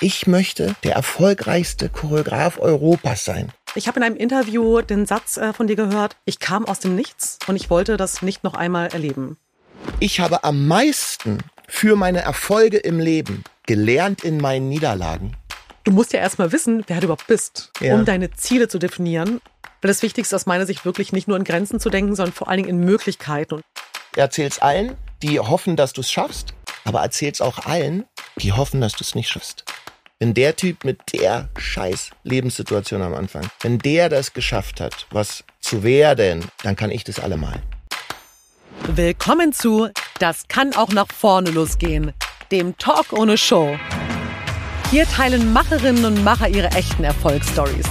Ich möchte der erfolgreichste Choreograf Europas sein. Ich habe in einem Interview den Satz äh, von dir gehört, ich kam aus dem Nichts und ich wollte das nicht noch einmal erleben. Ich habe am meisten für meine Erfolge im Leben gelernt in meinen Niederlagen. Du musst ja erstmal wissen, wer du überhaupt bist, Ja. um deine Ziele zu definieren. Weil das Wichtigste aus meiner Sicht wirklich nicht nur in Grenzen zu denken, sondern vor allen Dingen in Möglichkeiten. Erzähl's allen, die hoffen, dass du es schaffst, aber erzähl's auch allen, die hoffen, dass du es nicht schaffst. Wenn der Typ mit der scheiß Lebenssituation am Anfang, wenn der das geschafft hat, was zu werden, dann kann ich das allemal. Willkommen zu Das kann auch nach vorne losgehen, dem Talk ohne Show. Hier teilen Macherinnen und Macher ihre echten Erfolgsstories.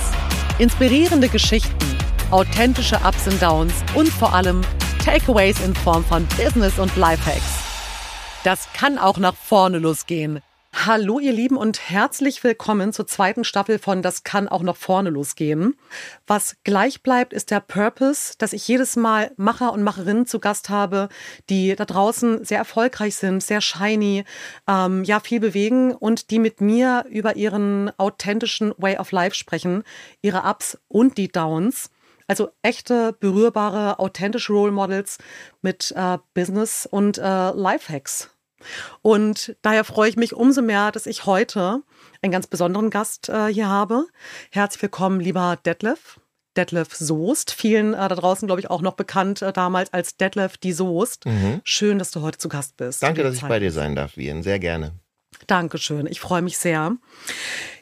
Inspirierende Geschichten, authentische Ups und Downs und vor allem Takeaways in Form von Business und Lifehacks. Das kann auch nach vorne losgehen. Hallo ihr Lieben und herzlich willkommen zur zweiten Staffel von Das kann auch nach vorne losgehen. Was gleich bleibt, ist der Purpose, dass ich jedes Mal Macher und Macherinnen zu Gast habe, die da draußen sehr erfolgreich sind, sehr shiny, ähm, ja viel bewegen und die mit mir über ihren authentischen Way of Life sprechen, ihre Ups und die Downs. Also echte, berührbare, authentische Role Models mit äh, Business und äh, Lifehacks. Und daher freue ich mich umso mehr, dass ich heute einen ganz besonderen Gast äh, hier habe. Herzlich willkommen, lieber Detlef. Detlef Soest, vielen äh, da draußen, glaube ich, auch noch bekannt äh, damals als Detlef die Soest. Schön, dass du heute zu Gast bist. Danke, dass ich Zeit. bei dir sein darf, Wien. Sehr gerne. Dankeschön, ich freue mich sehr.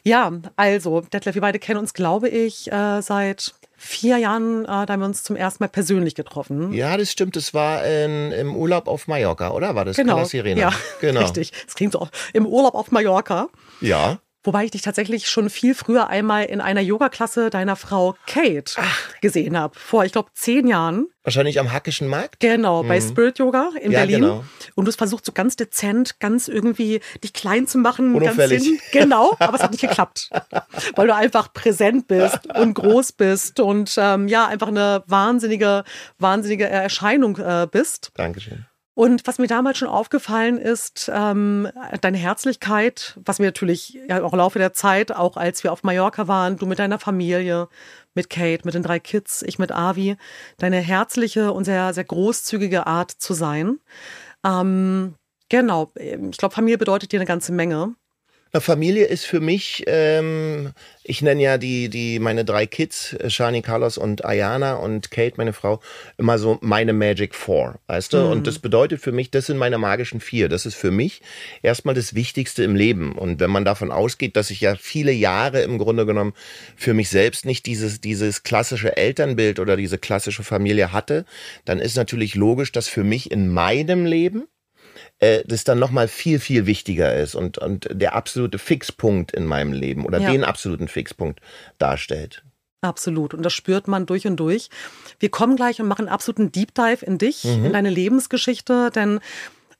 Ja, also, Detlef, wir beide kennen uns, glaube ich, äh, seit vier Jahren, äh, da haben wir uns zum ersten Mal persönlich getroffen. Ja, das stimmt. Das war in, im Urlaub auf Mallorca, oder? War das Genau. Sirena? Ja, genau. richtig. Es klingt so im Urlaub auf Mallorca. Ja. Wobei ich dich tatsächlich schon viel früher einmal in einer Yoga-Klasse deiner Frau Kate gesehen habe. Vor, ich glaube, zehn Jahren. Wahrscheinlich am Hackischen Markt? Genau, bei Spirit Yoga in Mhm. Ja, Berlin. genau. Und du hast versucht, so ganz dezent, ganz irgendwie dich klein zu machen. Ganz Unauffällig. hin- Genau, aber es hat nicht geklappt. Weil du einfach präsent bist und groß bist und ähm, ja, einfach eine wahnsinnige, wahnsinnige Erscheinung äh, bist. Dankeschön. Und was mir damals schon aufgefallen ist, ähm, deine Herzlichkeit, was mir natürlich ja auch im Laufe der Zeit, auch als wir auf Mallorca waren, du mit deiner Familie, mit Kate, mit den drei Kids, ich mit Avi, deine herzliche und sehr, sehr großzügige Art zu sein. Ähm, genau, ich glaube, Familie bedeutet dir eine ganze Menge. Na, Familie ist für mich, ähm, ich nenne ja die, die, meine drei Kids, äh, Shani, Carlos und Ayana und Kate, meine Frau, immer so meine Magic Four, weißt du? Und das bedeutet für mich, das sind meine magischen vier. Das ist für mich erstmal das Wichtigste im Leben. Und wenn man davon ausgeht, dass ich ja viele Jahre im Grunde genommen für mich selbst nicht dieses, dieses klassische Elternbild oder diese klassische Familie hatte, dann ist natürlich logisch, dass für mich in meinem Leben äh, das dann nochmal viel, viel wichtiger ist und, und der absolute Fixpunkt in meinem Leben oder Ja. den absoluten Fixpunkt darstellt. Absolut. Und das spürt man durch und durch. Wir kommen gleich und machen einen absoluten Deep Dive in dich, in deine Lebensgeschichte, denn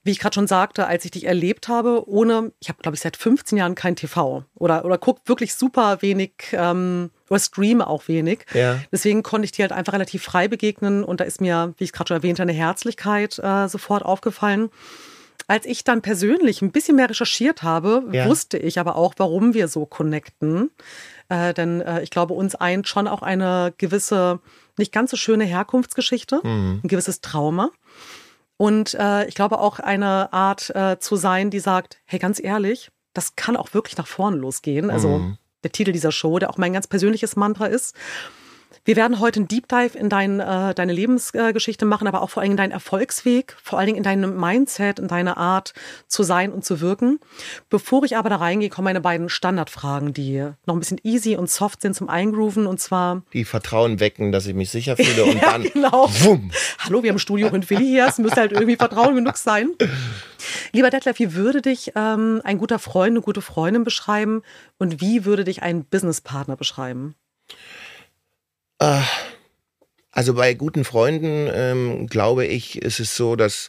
wie ich gerade schon sagte, als ich dich erlebt habe, ohne, ich habe, glaube ich, seit 15 Jahren kein TV oder, oder guck wirklich super wenig ähm, oder streame auch wenig. Ja. Deswegen konnte ich dir halt einfach relativ frei begegnen und da ist mir, wie ich gerade schon erwähnte, eine Herzlichkeit äh, sofort aufgefallen. Als ich dann persönlich ein bisschen mehr recherchiert habe, Ja. wusste ich aber auch, warum wir so connecten. Äh, denn äh, ich glaube, uns eint schon auch eine gewisse, nicht ganz so schöne Herkunftsgeschichte, ein gewisses Trauma. Und äh, ich glaube auch eine Art äh, zu sein, die sagt, hey, ganz ehrlich, das kann auch wirklich nach vorne losgehen. Also der Titel dieser Show, der auch mein ganz persönliches Mantra ist. Wir werden heute einen Deep Dive in dein, äh, deine Lebensgeschichte machen, aber auch vor allem in deinen Erfolgsweg, vor allen Dingen in deinem Mindset, in deine Art zu sein und zu wirken. Bevor ich aber da reingehe, kommen meine beiden Standardfragen, die noch ein bisschen easy und soft sind zum Eingrooven. Und zwar, Die Vertrauen wecken, dass ich mich sicher fühle und ja, dann genau. wumm. Hallo, wir haben Studio in Philly hier. Es müsste halt irgendwie Vertrauen genug sein. Lieber Detlef, wie würde dich ähm, ein guter Freund, eine gute Freundin beschreiben? Und wie würde dich ein Businesspartner beschreiben? Also bei guten Freunden ähm, glaube ich, ist es so, dass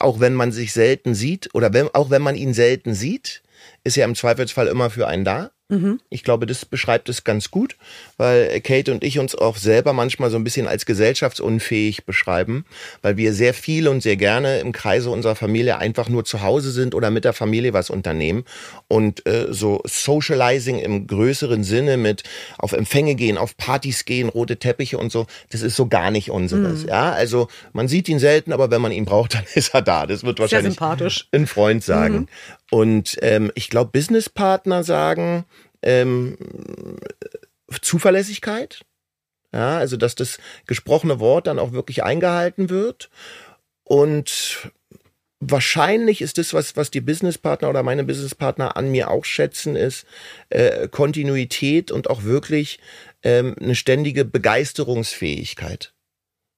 auch wenn man sich selten sieht oder wenn, auch wenn man ihn selten sieht, ist er im Zweifelsfall immer für einen da. Mhm. Ich glaube, das beschreibt es ganz gut, weil Kate und ich uns auch selber manchmal so ein bisschen als gesellschaftsunfähig beschreiben, weil wir sehr viel und sehr gerne im Kreise unserer Familie einfach nur zu Hause sind oder mit der Familie was unternehmen und äh, so Socializing im größeren Sinne mit auf Empfänge gehen, auf Partys gehen, rote Teppiche und so, das ist so gar nicht unseres. Mhm. Ja, also man sieht ihn selten, aber wenn man ihn braucht, dann ist er da. Das wird wahrscheinlich ein Freund sagen. Mhm. Und ähm, ich glaube, Businesspartner sagen ähm, Zuverlässigkeit. Ja, also dass das gesprochene Wort dann auch wirklich eingehalten wird. Und wahrscheinlich ist das, was, was die Businesspartner oder meine Businesspartner an mir auch schätzen, ist äh, Kontinuität und auch wirklich ähm, eine ständige Begeisterungsfähigkeit.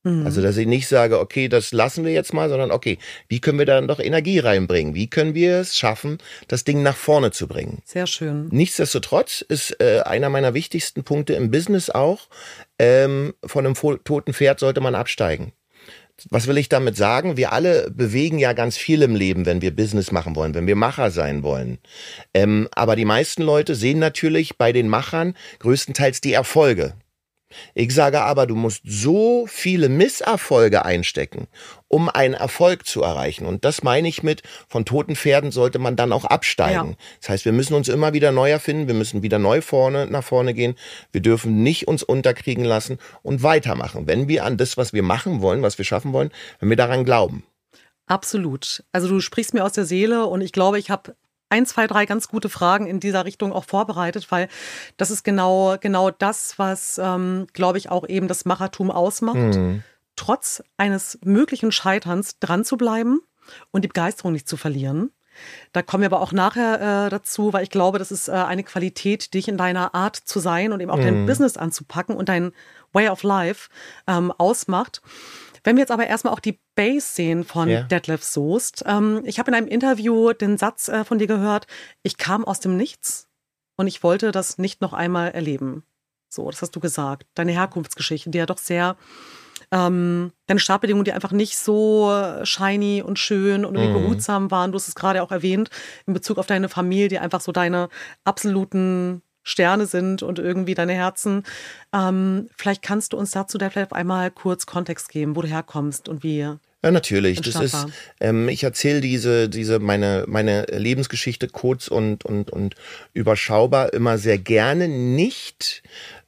Mhm. Also, dass ich nicht sage, okay, das lassen wir jetzt mal, sondern okay, wie können wir da noch Energie reinbringen? Wie können wir es schaffen, das Ding nach vorne zu bringen? Sehr schön. Nichtsdestotrotz ist äh, einer meiner wichtigsten Punkte im Business auch, ähm, von einem toten Pferd sollte man absteigen. Was will ich damit sagen? Wir alle bewegen ja ganz viel im Leben, wenn wir Business machen wollen, wenn wir Macher sein wollen. Ähm, aber die meisten Leute sehen natürlich bei den Machern größtenteils die Erfolge. Ich sage aber, du musst so viele Misserfolge einstecken, um einen Erfolg zu erreichen. Und das meine ich mit, von toten Pferden sollte man dann auch absteigen. Ja. Das heißt, wir müssen uns immer wieder neu erfinden, wir müssen wieder neu vorne, nach vorne gehen. Wir dürfen nicht uns unterkriegen lassen und weitermachen. Wenn wir an das, was wir machen wollen, was wir schaffen wollen, wenn wir daran glauben. Absolut. Also du sprichst mir aus der Seele und ich glaube, ich habe ein, zwei, drei ganz gute Fragen in dieser Richtung auch vorbereitet, weil das ist genau, genau das, was, ähm, glaube ich, auch eben das Machertum ausmacht. Mhm. Trotz eines möglichen Scheiterns dran zu bleiben und die Begeisterung nicht zu verlieren. Da kommen wir aber auch nachher äh, dazu, weil ich glaube, das ist äh, eine Qualität, dich in deiner Art zu sein und eben auch mhm. dein Business anzupacken und dein Way of Life ähm, ausmacht. Wenn wir jetzt aber erstmal auch die Base sehen von ja. Detlef Soest. Ähm, ich habe in einem Interview den Satz äh, von dir gehört, ich kam aus dem Nichts und ich wollte das nicht noch einmal erleben. So, das hast du gesagt. Deine Herkunftsgeschichte, die ja doch sehr, ähm, deine Startbedingungen, die einfach nicht so shiny und schön und mhm. behutsam waren. Du hast es gerade auch erwähnt, in Bezug auf deine Familie, die einfach so deine absoluten Sterne sind und irgendwie deine Herzen. Ähm, vielleicht kannst du uns dazu vielleicht einmal kurz Kontext geben, wo du herkommst und wie. Ja, natürlich. Das ist, ähm, ich erzähle diese, diese, meine, meine Lebensgeschichte kurz und, und, und überschaubar immer sehr gerne. Nicht,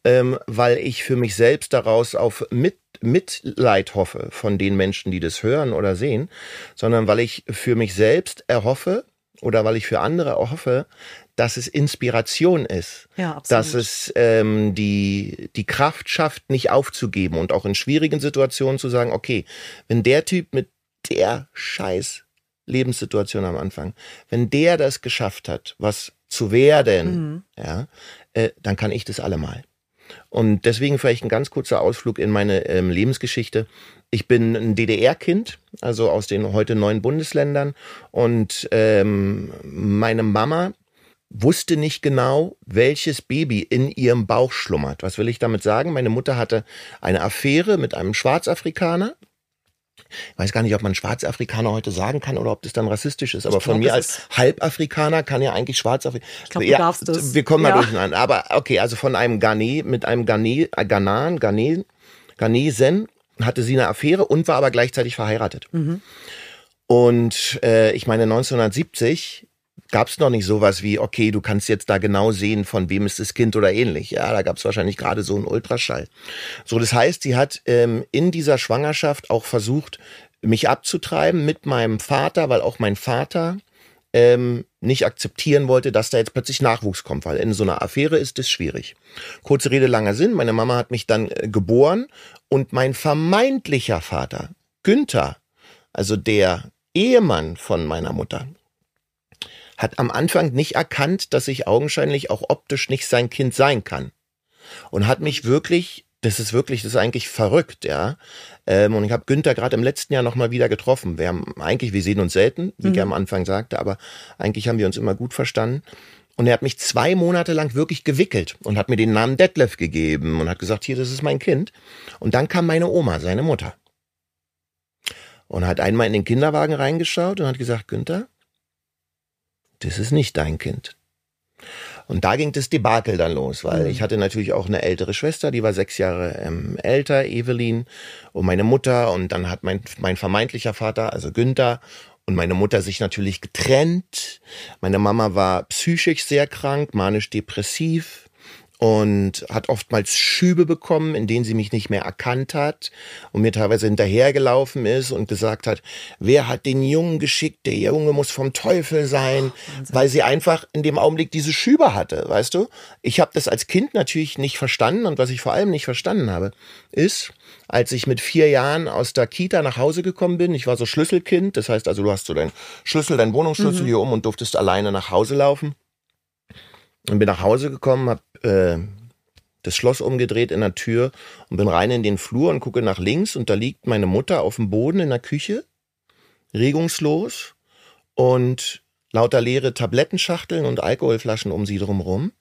ähm, weil ich für mich selbst daraus auf mit, Mitleid hoffe von den Menschen, die das hören oder sehen, sondern weil ich für mich selbst erhoffe oder weil ich für andere erhoffe, dass es Inspiration ist, ja, absolut. dass es ähm, die, die Kraft schafft, nicht aufzugeben und auch in schwierigen Situationen zu sagen, okay, wenn der Typ mit der scheiß Lebenssituation am Anfang, wenn der das geschafft hat, was zu werden, mhm. ja, äh, dann kann ich das allemal. Und deswegen vielleicht ein ganz kurzer Ausflug in meine ähm, Lebensgeschichte. Ich bin ein DDR-Kind, also aus den heute neun Bundesländern. Und ähm, meine Mama wusste nicht genau, welches Baby in ihrem Bauch schlummert. Was will ich damit sagen? Meine Mutter hatte eine Affäre mit einem Schwarzafrikaner. Ich weiß gar nicht, ob man Schwarzafrikaner heute sagen kann oder ob das dann rassistisch ist. Aber ich von glaub, mir als Halbafrikaner kann ja eigentlich Schwarzafrikaner. Ich glaube, du ja, darfst es. Wir kommen ja. da durcheinander. Aber okay, also von einem Ghanä, mit einem Ghanä, äh, Ghanan, Ghanä, Ghanesen hatte sie eine Affäre und war aber gleichzeitig verheiratet. Mhm. Und äh, ich meine, 1970 gab es noch nicht sowas wie, okay, du kannst jetzt da genau sehen, von wem ist das Kind oder ähnlich. Ja, da gab es wahrscheinlich gerade so einen Ultraschall. So, das heißt, sie hat ähm, in dieser Schwangerschaft auch versucht, mich abzutreiben mit meinem Vater, weil auch mein Vater ähm, nicht akzeptieren wollte, dass da jetzt plötzlich Nachwuchs kommt, weil in so einer Affäre ist es schwierig. Kurze Rede, langer Sinn. Meine Mama hat mich dann äh, geboren und mein vermeintlicher Vater, Günther, also der Ehemann von meiner Mutter, hat am Anfang nicht erkannt, dass ich augenscheinlich auch optisch nicht sein Kind sein kann. Und hat mich wirklich, das ist wirklich, das ist eigentlich verrückt, ja. Ähm, und ich habe Günther gerade im letzten Jahr nochmal wieder getroffen. Wir haben eigentlich, wir sehen uns selten, wie mhm. ich am Anfang sagte, aber eigentlich haben wir uns immer gut verstanden. Und er hat mich zwei Monate lang wirklich gewickelt und hat mir den Namen Detlef gegeben und hat gesagt, hier, das ist mein Kind. Und dann kam meine Oma, seine Mutter. Und hat einmal in den Kinderwagen reingeschaut und hat gesagt, Günther, das ist nicht dein Kind. Und da ging das Debakel dann los, weil mhm. ich hatte natürlich auch eine ältere Schwester, die war sechs Jahre ähm, älter, Evelyn, und meine Mutter. Und dann hat mein, mein vermeintlicher Vater, also Günther, und meine Mutter sich natürlich getrennt. Meine Mama war psychisch sehr krank, manisch-depressiv und hat oftmals Schübe bekommen, in denen sie mich nicht mehr erkannt hat und mir teilweise hinterhergelaufen ist und gesagt hat, wer hat den Jungen geschickt? Der Junge muss vom Teufel sein, oh, weil sie einfach in dem Augenblick diese Schübe hatte, weißt du? Ich habe das als Kind natürlich nicht verstanden und was ich vor allem nicht verstanden habe, ist, als ich mit vier Jahren aus der Kita nach Hause gekommen bin, ich war so Schlüsselkind, das heißt also, du hast so deinen Schlüssel, deinen Wohnungsschlüssel mhm. hier um und durftest alleine nach Hause laufen und bin nach Hause gekommen, habe äh, das Schloss umgedreht in der Tür und bin rein in den Flur und gucke nach links und da liegt meine Mutter auf dem Boden in der Küche, regungslos und lauter leere Tablettenschachteln und Alkoholflaschen um sie drumherum.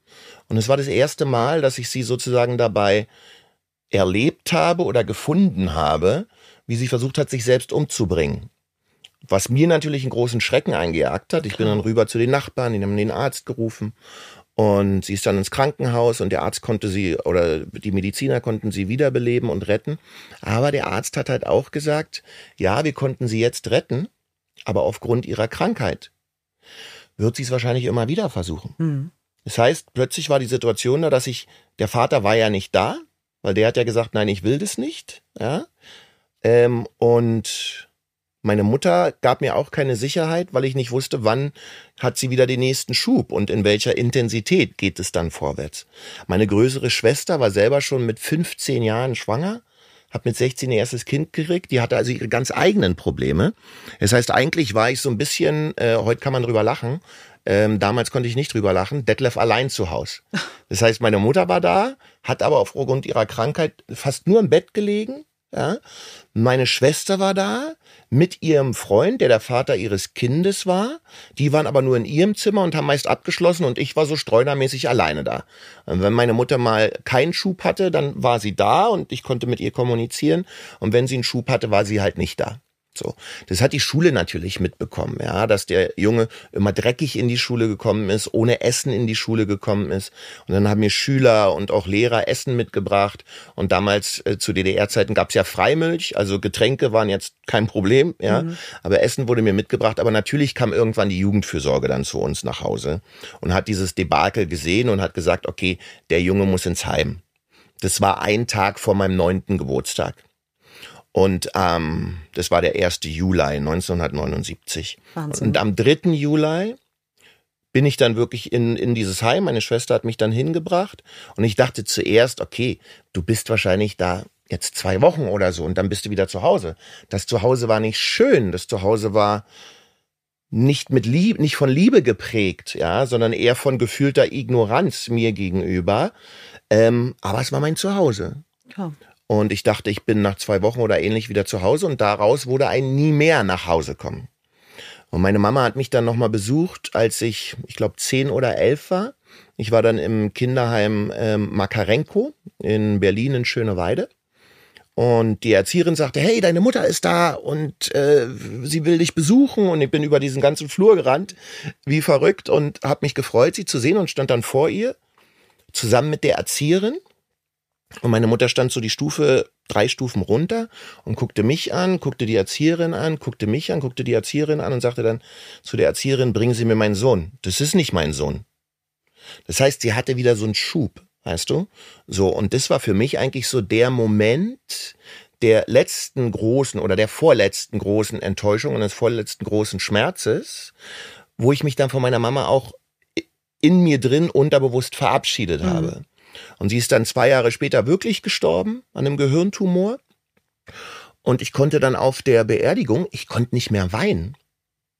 Und es war das erste Mal, dass ich sie sozusagen dabei erlebt habe oder gefunden habe, wie sie versucht hat, sich selbst umzubringen. Was mir natürlich einen großen Schrecken eingejagt hat. Ich bin dann rüber zu den Nachbarn, die haben den Arzt gerufen und sie ist dann ins Krankenhaus und der Arzt konnte sie oder die Mediziner konnten sie wiederbeleben und retten. Aber der Arzt hat halt auch gesagt, ja, wir konnten sie jetzt retten, aber aufgrund ihrer Krankheit wird sie es wahrscheinlich immer wieder versuchen. Mhm. Das heißt, plötzlich war die Situation da, dass ich, der Vater war ja nicht da, weil der hat ja gesagt, nein, ich will das nicht, ja. Ähm, und meine Mutter gab mir auch keine Sicherheit, weil ich nicht wusste, wann hat sie wieder den nächsten Schub und in welcher Intensität geht es dann vorwärts. Meine größere Schwester war selber schon mit 15 Jahren schwanger, hat mit 16 ihr erstes Kind gekriegt, die hatte also ihre ganz eigenen Probleme. Das heißt, eigentlich war ich so ein bisschen, äh, heute kann man drüber lachen, ähm, damals konnte ich nicht drüber lachen, Detlef allein zu Haus. Das heißt, meine Mutter war da, hat aber aufgrund ihrer Krankheit fast nur im Bett gelegen. Ja? Meine Schwester war da, mit ihrem Freund, der der Vater ihres Kindes war. Die waren aber nur in ihrem Zimmer und haben meist abgeschlossen und ich war so streunermäßig alleine da. Und wenn meine Mutter mal keinen Schub hatte, dann war sie da und ich konnte mit ihr kommunizieren. Und wenn sie einen Schub hatte, war sie halt nicht da. So. Das hat die Schule natürlich mitbekommen, ja, dass der Junge immer dreckig in die Schule gekommen ist, ohne Essen in die Schule gekommen ist. Und dann haben mir Schüler und auch Lehrer Essen mitgebracht. Und damals äh, zu DDR-Zeiten gab es ja Freimilch, also Getränke waren jetzt kein Problem, ja. Mhm. Aber Essen wurde mir mitgebracht. Aber natürlich kam irgendwann die Jugendfürsorge dann zu uns nach Hause und hat dieses Debakel gesehen und hat gesagt, okay, der Junge muss ins Heim. Das war ein Tag vor meinem neunten Geburtstag. Und ähm, das war der 1. Juli 1979. Wahnsinn. Und am 3. Juli bin ich dann wirklich in, in dieses Heim. Meine Schwester hat mich dann hingebracht. Und ich dachte zuerst, okay, du bist wahrscheinlich da jetzt zwei Wochen oder so und dann bist du wieder zu Hause. Das Zuhause war nicht schön. Das Zuhause war nicht mit Liebe, nicht von Liebe geprägt, ja, sondern eher von gefühlter Ignoranz mir gegenüber. Ähm, aber es war mein Zuhause. Ja. Und ich dachte, ich bin nach zwei Wochen oder ähnlich wieder zu Hause und daraus wurde ein nie mehr nach Hause kommen. Und meine Mama hat mich dann nochmal besucht, als ich, ich glaube, zehn oder elf war. Ich war dann im Kinderheim ähm, Makarenko in Berlin in Schöneweide. Und die Erzieherin sagte, hey, deine Mutter ist da und äh, sie will dich besuchen. Und ich bin über diesen ganzen Flur gerannt, wie verrückt, und habe mich gefreut, sie zu sehen und stand dann vor ihr, zusammen mit der Erzieherin. Und meine Mutter stand so die Stufe, drei Stufen runter und guckte mich an, guckte die Erzieherin an, guckte mich an, guckte die Erzieherin an und sagte dann zu der Erzieherin, bringen Sie mir meinen Sohn. Das ist nicht mein Sohn. Das heißt, sie hatte wieder so einen Schub, weißt du? So, und das war für mich eigentlich so der Moment der letzten großen oder der vorletzten großen Enttäuschung und des vorletzten großen Schmerzes, wo ich mich dann von meiner Mama auch in mir drin unterbewusst verabschiedet mhm. habe. Und sie ist dann zwei Jahre später wirklich gestorben an einem Gehirntumor. Und ich konnte dann auf der Beerdigung, ich konnte nicht mehr weinen.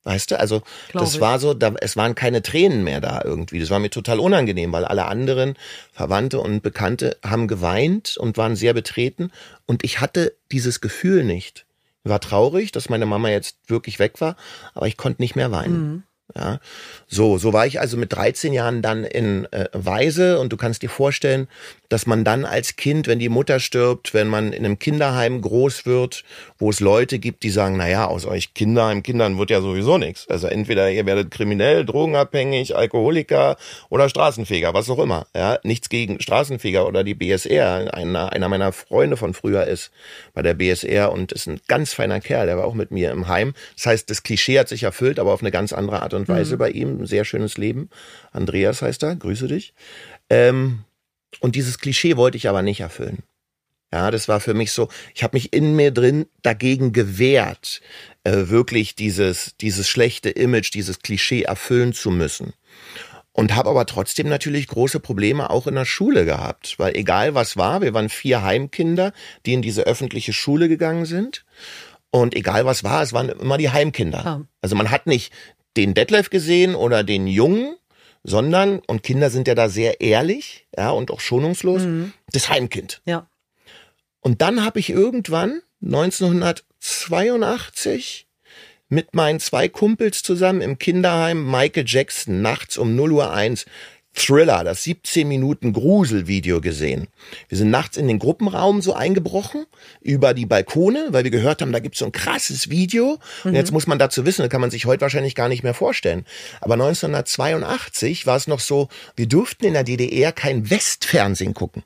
Weißt du, also Glaube das war so, da, es waren keine Tränen mehr da irgendwie. Das war mir total unangenehm, weil alle anderen Verwandte und Bekannte haben geweint und waren sehr betreten. Und ich hatte dieses Gefühl nicht. Ich war traurig, dass meine Mama jetzt wirklich weg war, aber ich konnte nicht mehr weinen. Mhm. Ja, so, so war ich also mit 13 Jahren dann in äh, Weise und du kannst dir vorstellen, dass man dann als Kind, wenn die Mutter stirbt, wenn man in einem Kinderheim groß wird, wo es Leute gibt, die sagen, na ja, aus euch Kinderheim, Kindern wird ja sowieso nichts. Also entweder ihr werdet kriminell, drogenabhängig, Alkoholiker oder Straßenfeger, was auch immer. Ja, nichts gegen Straßenfeger oder die BSR. Einer, einer meiner Freunde von früher ist bei der BSR und ist ein ganz feiner Kerl, der war auch mit mir im Heim. Das heißt, das Klischee hat sich erfüllt, aber auf eine ganz andere Art und Weise mhm. bei ihm. Ein sehr schönes Leben. Andreas heißt er, grüße dich. Ähm, und dieses Klischee wollte ich aber nicht erfüllen. Ja, das war für mich so, ich habe mich in mir drin dagegen gewehrt, äh, wirklich dieses, dieses schlechte Image, dieses Klischee erfüllen zu müssen. Und habe aber trotzdem natürlich große Probleme auch in der Schule gehabt, weil egal was war, wir waren vier Heimkinder, die in diese öffentliche Schule gegangen sind. Und egal was war, es waren immer die Heimkinder. Also man hat nicht den Detlef gesehen oder den Jungen, sondern, und Kinder sind ja da sehr ehrlich, ja, und auch schonungslos, mhm. das Heimkind. Ja. Und dann habe ich irgendwann 1982 mit meinen zwei Kumpels zusammen im Kinderheim Michael Jackson nachts um 0 Uhr 1 Thriller, das 17 Minuten Gruselvideo gesehen. Wir sind nachts in den Gruppenraum so eingebrochen über die Balkone, weil wir gehört haben, da gibt's so ein krasses Video. Mhm. Und jetzt muss man dazu wissen, das kann man sich heute wahrscheinlich gar nicht mehr vorstellen. Aber 1982 war es noch so, wir durften in der DDR kein Westfernsehen gucken.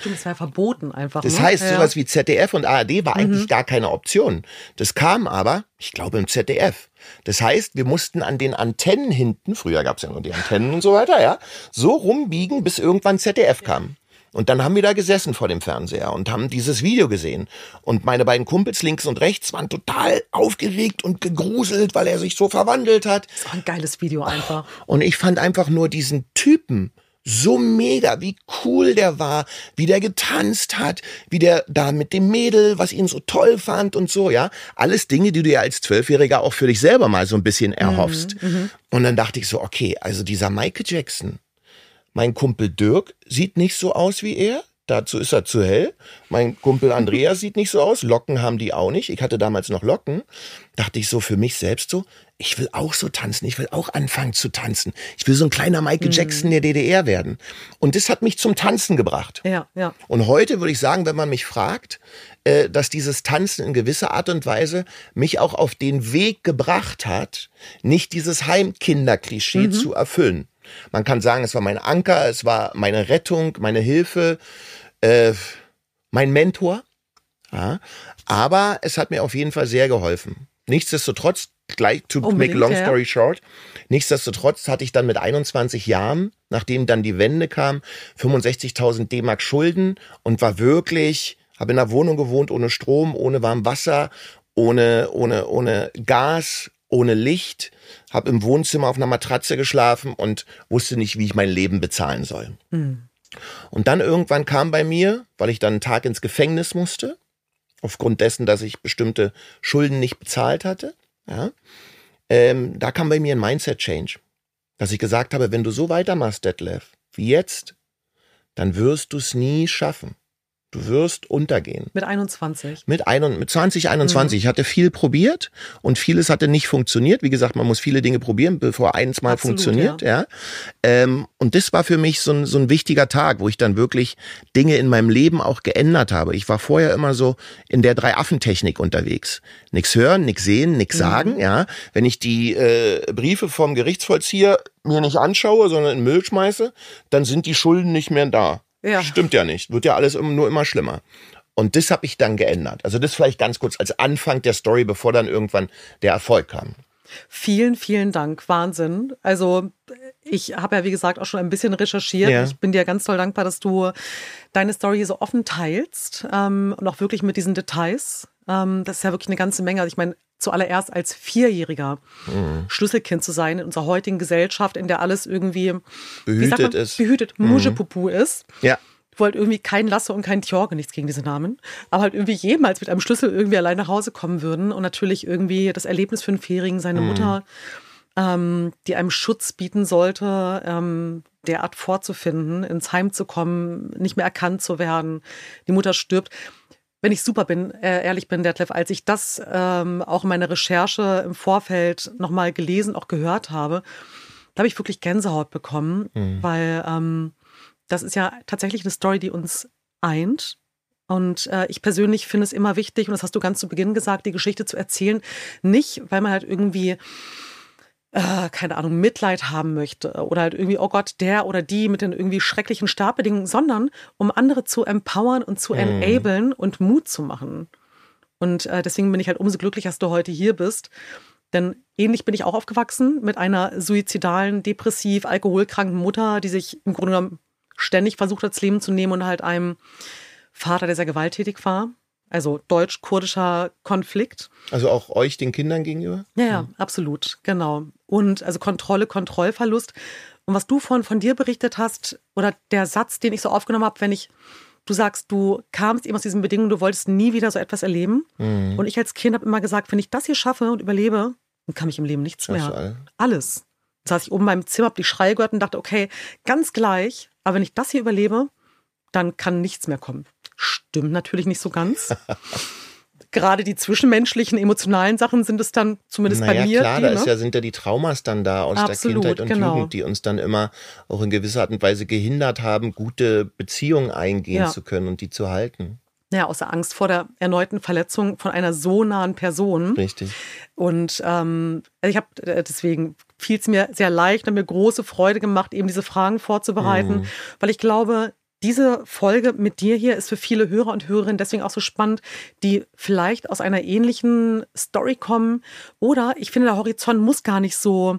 Stimmt, es war verboten einfach. Das ne? heißt, ja. sowas wie ZDF und ARD war mhm. eigentlich gar keine Option. Das kam aber, ich glaube, im ZDF. Das heißt, wir mussten an den Antennen hinten, früher gab es ja nur die Antennen und so weiter, ja, so rumbiegen, bis irgendwann ZDF kam. Und dann haben wir da gesessen vor dem Fernseher und haben dieses Video gesehen. Und meine beiden Kumpels links und rechts waren total aufgeregt und gegruselt, weil er sich so verwandelt hat. Das war ein geiles Video einfach. Und ich fand einfach nur diesen Typen so mega, wie cool der war, wie der getanzt hat, wie der da mit dem Mädel, was ihn so toll fand und so, ja. Alles Dinge, die du ja als Zwölfjähriger auch für dich selber mal so ein bisschen erhoffst. Mhm, mhm, und dann dachte ich so, okay, also dieser Michael Jackson, mein Kumpel Dirk sieht nicht so aus wie er. Dazu ist er zu hell. Mein Kumpel Andreas sieht nicht so aus. Locken haben die auch nicht. Ich hatte damals noch Locken. Dachte ich so für mich selbst so, ich will auch so tanzen. Ich will auch anfangen zu tanzen. Ich will so ein kleiner Michael mhm. Jackson der DDR werden. Und das hat mich zum Tanzen gebracht. Ja, ja. Und heute würde ich sagen, wenn man mich fragt, äh, dass dieses Tanzen in gewisser Art und Weise mich auch auf den Weg gebracht hat, nicht dieses Heimkinderklischee mhm. zu erfüllen. Man kann sagen, es war mein Anker, es war meine Rettung, meine Hilfe, äh, mein Mentor. Ja, aber es hat mir auf jeden Fall sehr geholfen. Nichtsdestotrotz, gleich to Unbedingt, make a long story ja. short, nichtsdestotrotz hatte ich dann mit 21 Jahren, nachdem dann die Wende kam, 65.000 D-Mark Schulden und war wirklich, habe in einer Wohnung gewohnt ohne Strom, ohne warm Wasser, ohne, ohne, ohne Gas, ohne Licht, habe im Wohnzimmer auf einer Matratze geschlafen und wusste nicht, wie ich mein Leben bezahlen soll. Mhm. Und dann irgendwann kam bei mir, weil ich dann einen Tag ins Gefängnis musste, aufgrund dessen, dass ich bestimmte Schulden nicht bezahlt hatte, ja, ähm, da kam bei mir ein Mindset-Change, dass ich gesagt habe, wenn du so weitermachst, Detlef, wie jetzt, dann wirst du es nie schaffen. Du wirst untergehen. Mit 21. Mit, ein, mit 20, 21. Mhm. Ich hatte viel probiert und vieles hatte nicht funktioniert. Wie gesagt, man muss viele Dinge probieren, bevor eins mal Absolut, funktioniert. Ja. ja. Ähm, und das war für mich so ein, so ein wichtiger Tag, wo ich dann wirklich Dinge in meinem Leben auch geändert habe. Ich war vorher immer so in der Drei-Affen-Technik unterwegs. Nix hören, nix sehen, nix mhm. sagen. Ja. Wenn ich die äh, Briefe vom Gerichtsvollzieher mir nicht anschaue, sondern in Müll schmeiße, dann sind die Schulden nicht mehr da. Ja. Stimmt ja nicht. Wird ja alles nur immer schlimmer. Und das habe ich dann geändert. Also das vielleicht ganz kurz als Anfang der Story, bevor dann irgendwann der Erfolg kam. Vielen, vielen Dank. Wahnsinn. Also ich habe ja, wie gesagt, auch schon ein bisschen recherchiert. Ja. Ich bin dir ganz toll dankbar, dass du deine Story so offen teilst ähm, und auch wirklich mit diesen Details. Ähm, das ist ja wirklich eine ganze Menge. Also ich meine, zuallererst als Vierjähriger mhm. Schlüsselkind zu sein in unserer heutigen Gesellschaft, in der alles irgendwie behütet man, ist. Behütet, mhm. Muschepupu ist. Ja. Wo halt irgendwie kein Lasse und kein Tjorge, nichts gegen diese Namen, aber halt irgendwie jemals mit einem Schlüssel irgendwie allein nach Hause kommen würden und natürlich irgendwie das Erlebnis für einen Vierjährigen, seine mhm. Mutter, ähm, die einem Schutz bieten sollte, ähm, derart vorzufinden, ins Heim zu kommen, nicht mehr erkannt zu werden, die Mutter stirbt wenn ich super bin, äh, ehrlich bin, Detlef, als ich das ähm, auch in meiner Recherche im Vorfeld nochmal gelesen, auch gehört habe, da habe ich wirklich Gänsehaut bekommen, mhm. weil ähm, das ist ja tatsächlich eine Story, die uns eint. Und äh, ich persönlich finde es immer wichtig, und das hast du ganz zu Beginn gesagt, die Geschichte zu erzählen. Nicht, weil man halt irgendwie äh, keine Ahnung, Mitleid haben möchte oder halt irgendwie, oh Gott, der oder die mit den irgendwie schrecklichen Startbedingungen, sondern um andere zu empowern und zu mm. enablen und Mut zu machen. Und äh, deswegen bin ich halt umso glücklicher, dass du heute hier bist. Denn ähnlich bin ich auch aufgewachsen mit einer suizidalen, depressiv, alkoholkranken Mutter, die sich im Grunde genommen ständig versucht hat, das Leben zu nehmen und halt einem Vater, der sehr gewalttätig war. Also deutsch-kurdischer Konflikt. Also auch euch, den Kindern gegenüber? Ja, ja, mhm. absolut, genau. Und also Kontrolle, Kontrollverlust. Und was du vorhin von dir berichtet hast, oder der Satz, den ich so aufgenommen habe, wenn ich, du sagst, du kamst eben aus diesen Bedingungen, du wolltest nie wieder so etwas erleben. Mhm. Und ich als Kind habe immer gesagt, wenn ich das hier schaffe und überlebe, dann kann mich im Leben nichts mehr. All. Alles. Dann saß ich oben in meinem Zimmer, habe die Schreie gehört und dachte, okay, ganz gleich, aber wenn ich das hier überlebe, dann kann nichts mehr kommen. Stimmt natürlich nicht so ganz. Gerade die zwischenmenschlichen, emotionalen Sachen sind es dann zumindest naja, bei mir. Klar, die, da ne? ja, sind ja die Traumas dann da aus Absolut, der Kindheit und genau. Jugend, die uns dann immer auch in gewisser Art und Weise gehindert haben, gute Beziehungen eingehen ja. zu können und die zu halten. Ja, aus der Angst vor der erneuten Verletzung von einer so nahen Person. Richtig. Und ähm, ich habe äh, deswegen fiel es mir sehr leicht und mir große Freude gemacht, eben diese Fragen vorzubereiten, mhm. weil ich glaube, diese Folge mit dir hier ist für viele Hörer und Hörerinnen deswegen auch so spannend, die vielleicht aus einer ähnlichen Story kommen. Oder ich finde, der Horizont muss gar nicht so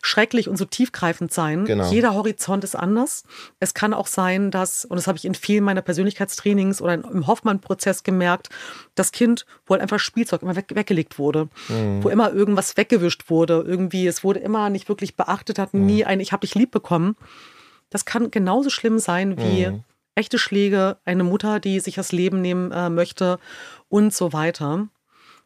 schrecklich und so tiefgreifend sein. Genau. Jeder Horizont ist anders. Es kann auch sein, dass, und das habe ich in vielen meiner Persönlichkeitstrainings oder im Hoffmann-Prozess gemerkt, das Kind, wo halt einfach Spielzeug immer weg, weggelegt wurde, mhm. wo immer irgendwas weggewischt wurde, irgendwie, es wurde immer nicht wirklich beachtet, hat mhm. nie ein Ich hab dich lieb bekommen. Das kann genauso schlimm sein wie mhm. echte Schläge, eine Mutter, die sich das Leben nehmen äh, möchte und so weiter.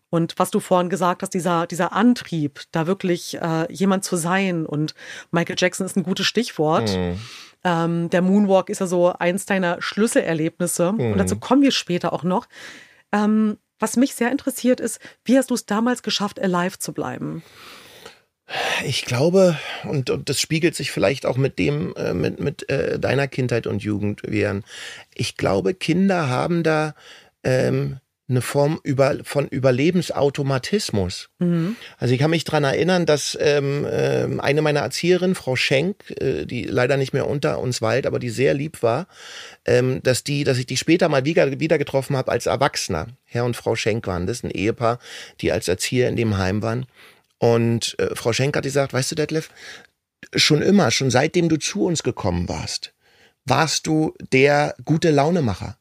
Und was du vorhin gesagt hast, dieser, dieser Antrieb, da wirklich äh, jemand zu sein und Michael Jackson ist ein gutes Stichwort. Mhm. Ähm, der Moonwalk ist ja so eins deiner Schlüsselerlebnisse mhm. und dazu kommen wir später auch noch. Ähm, was mich sehr interessiert ist, wie hast du es damals geschafft, alive zu bleiben? Ich glaube, und, und das spiegelt sich vielleicht auch mit dem, äh, mit, mit äh, deiner Kindheit und Jugend, Vian. Ich glaube, Kinder haben da ähm, eine Form über, von Überlebensautomatismus. Mhm. Also ich kann mich dran erinnern, dass ähm, äh, eine meiner Erzieherinnen, Frau Schenk, äh, die leider nicht mehr unter uns weilt, aber die sehr lieb war, ähm, dass die, dass ich die später mal wieder, wieder getroffen habe als Erwachsener. Herr und Frau Schenk waren das, ein Ehepaar, die als Erzieher in dem Heim waren. Und äh, Frau Schenk hat gesagt, weißt du, Detlef, schon immer, schon seitdem du zu uns gekommen warst, warst du der gute Launemacher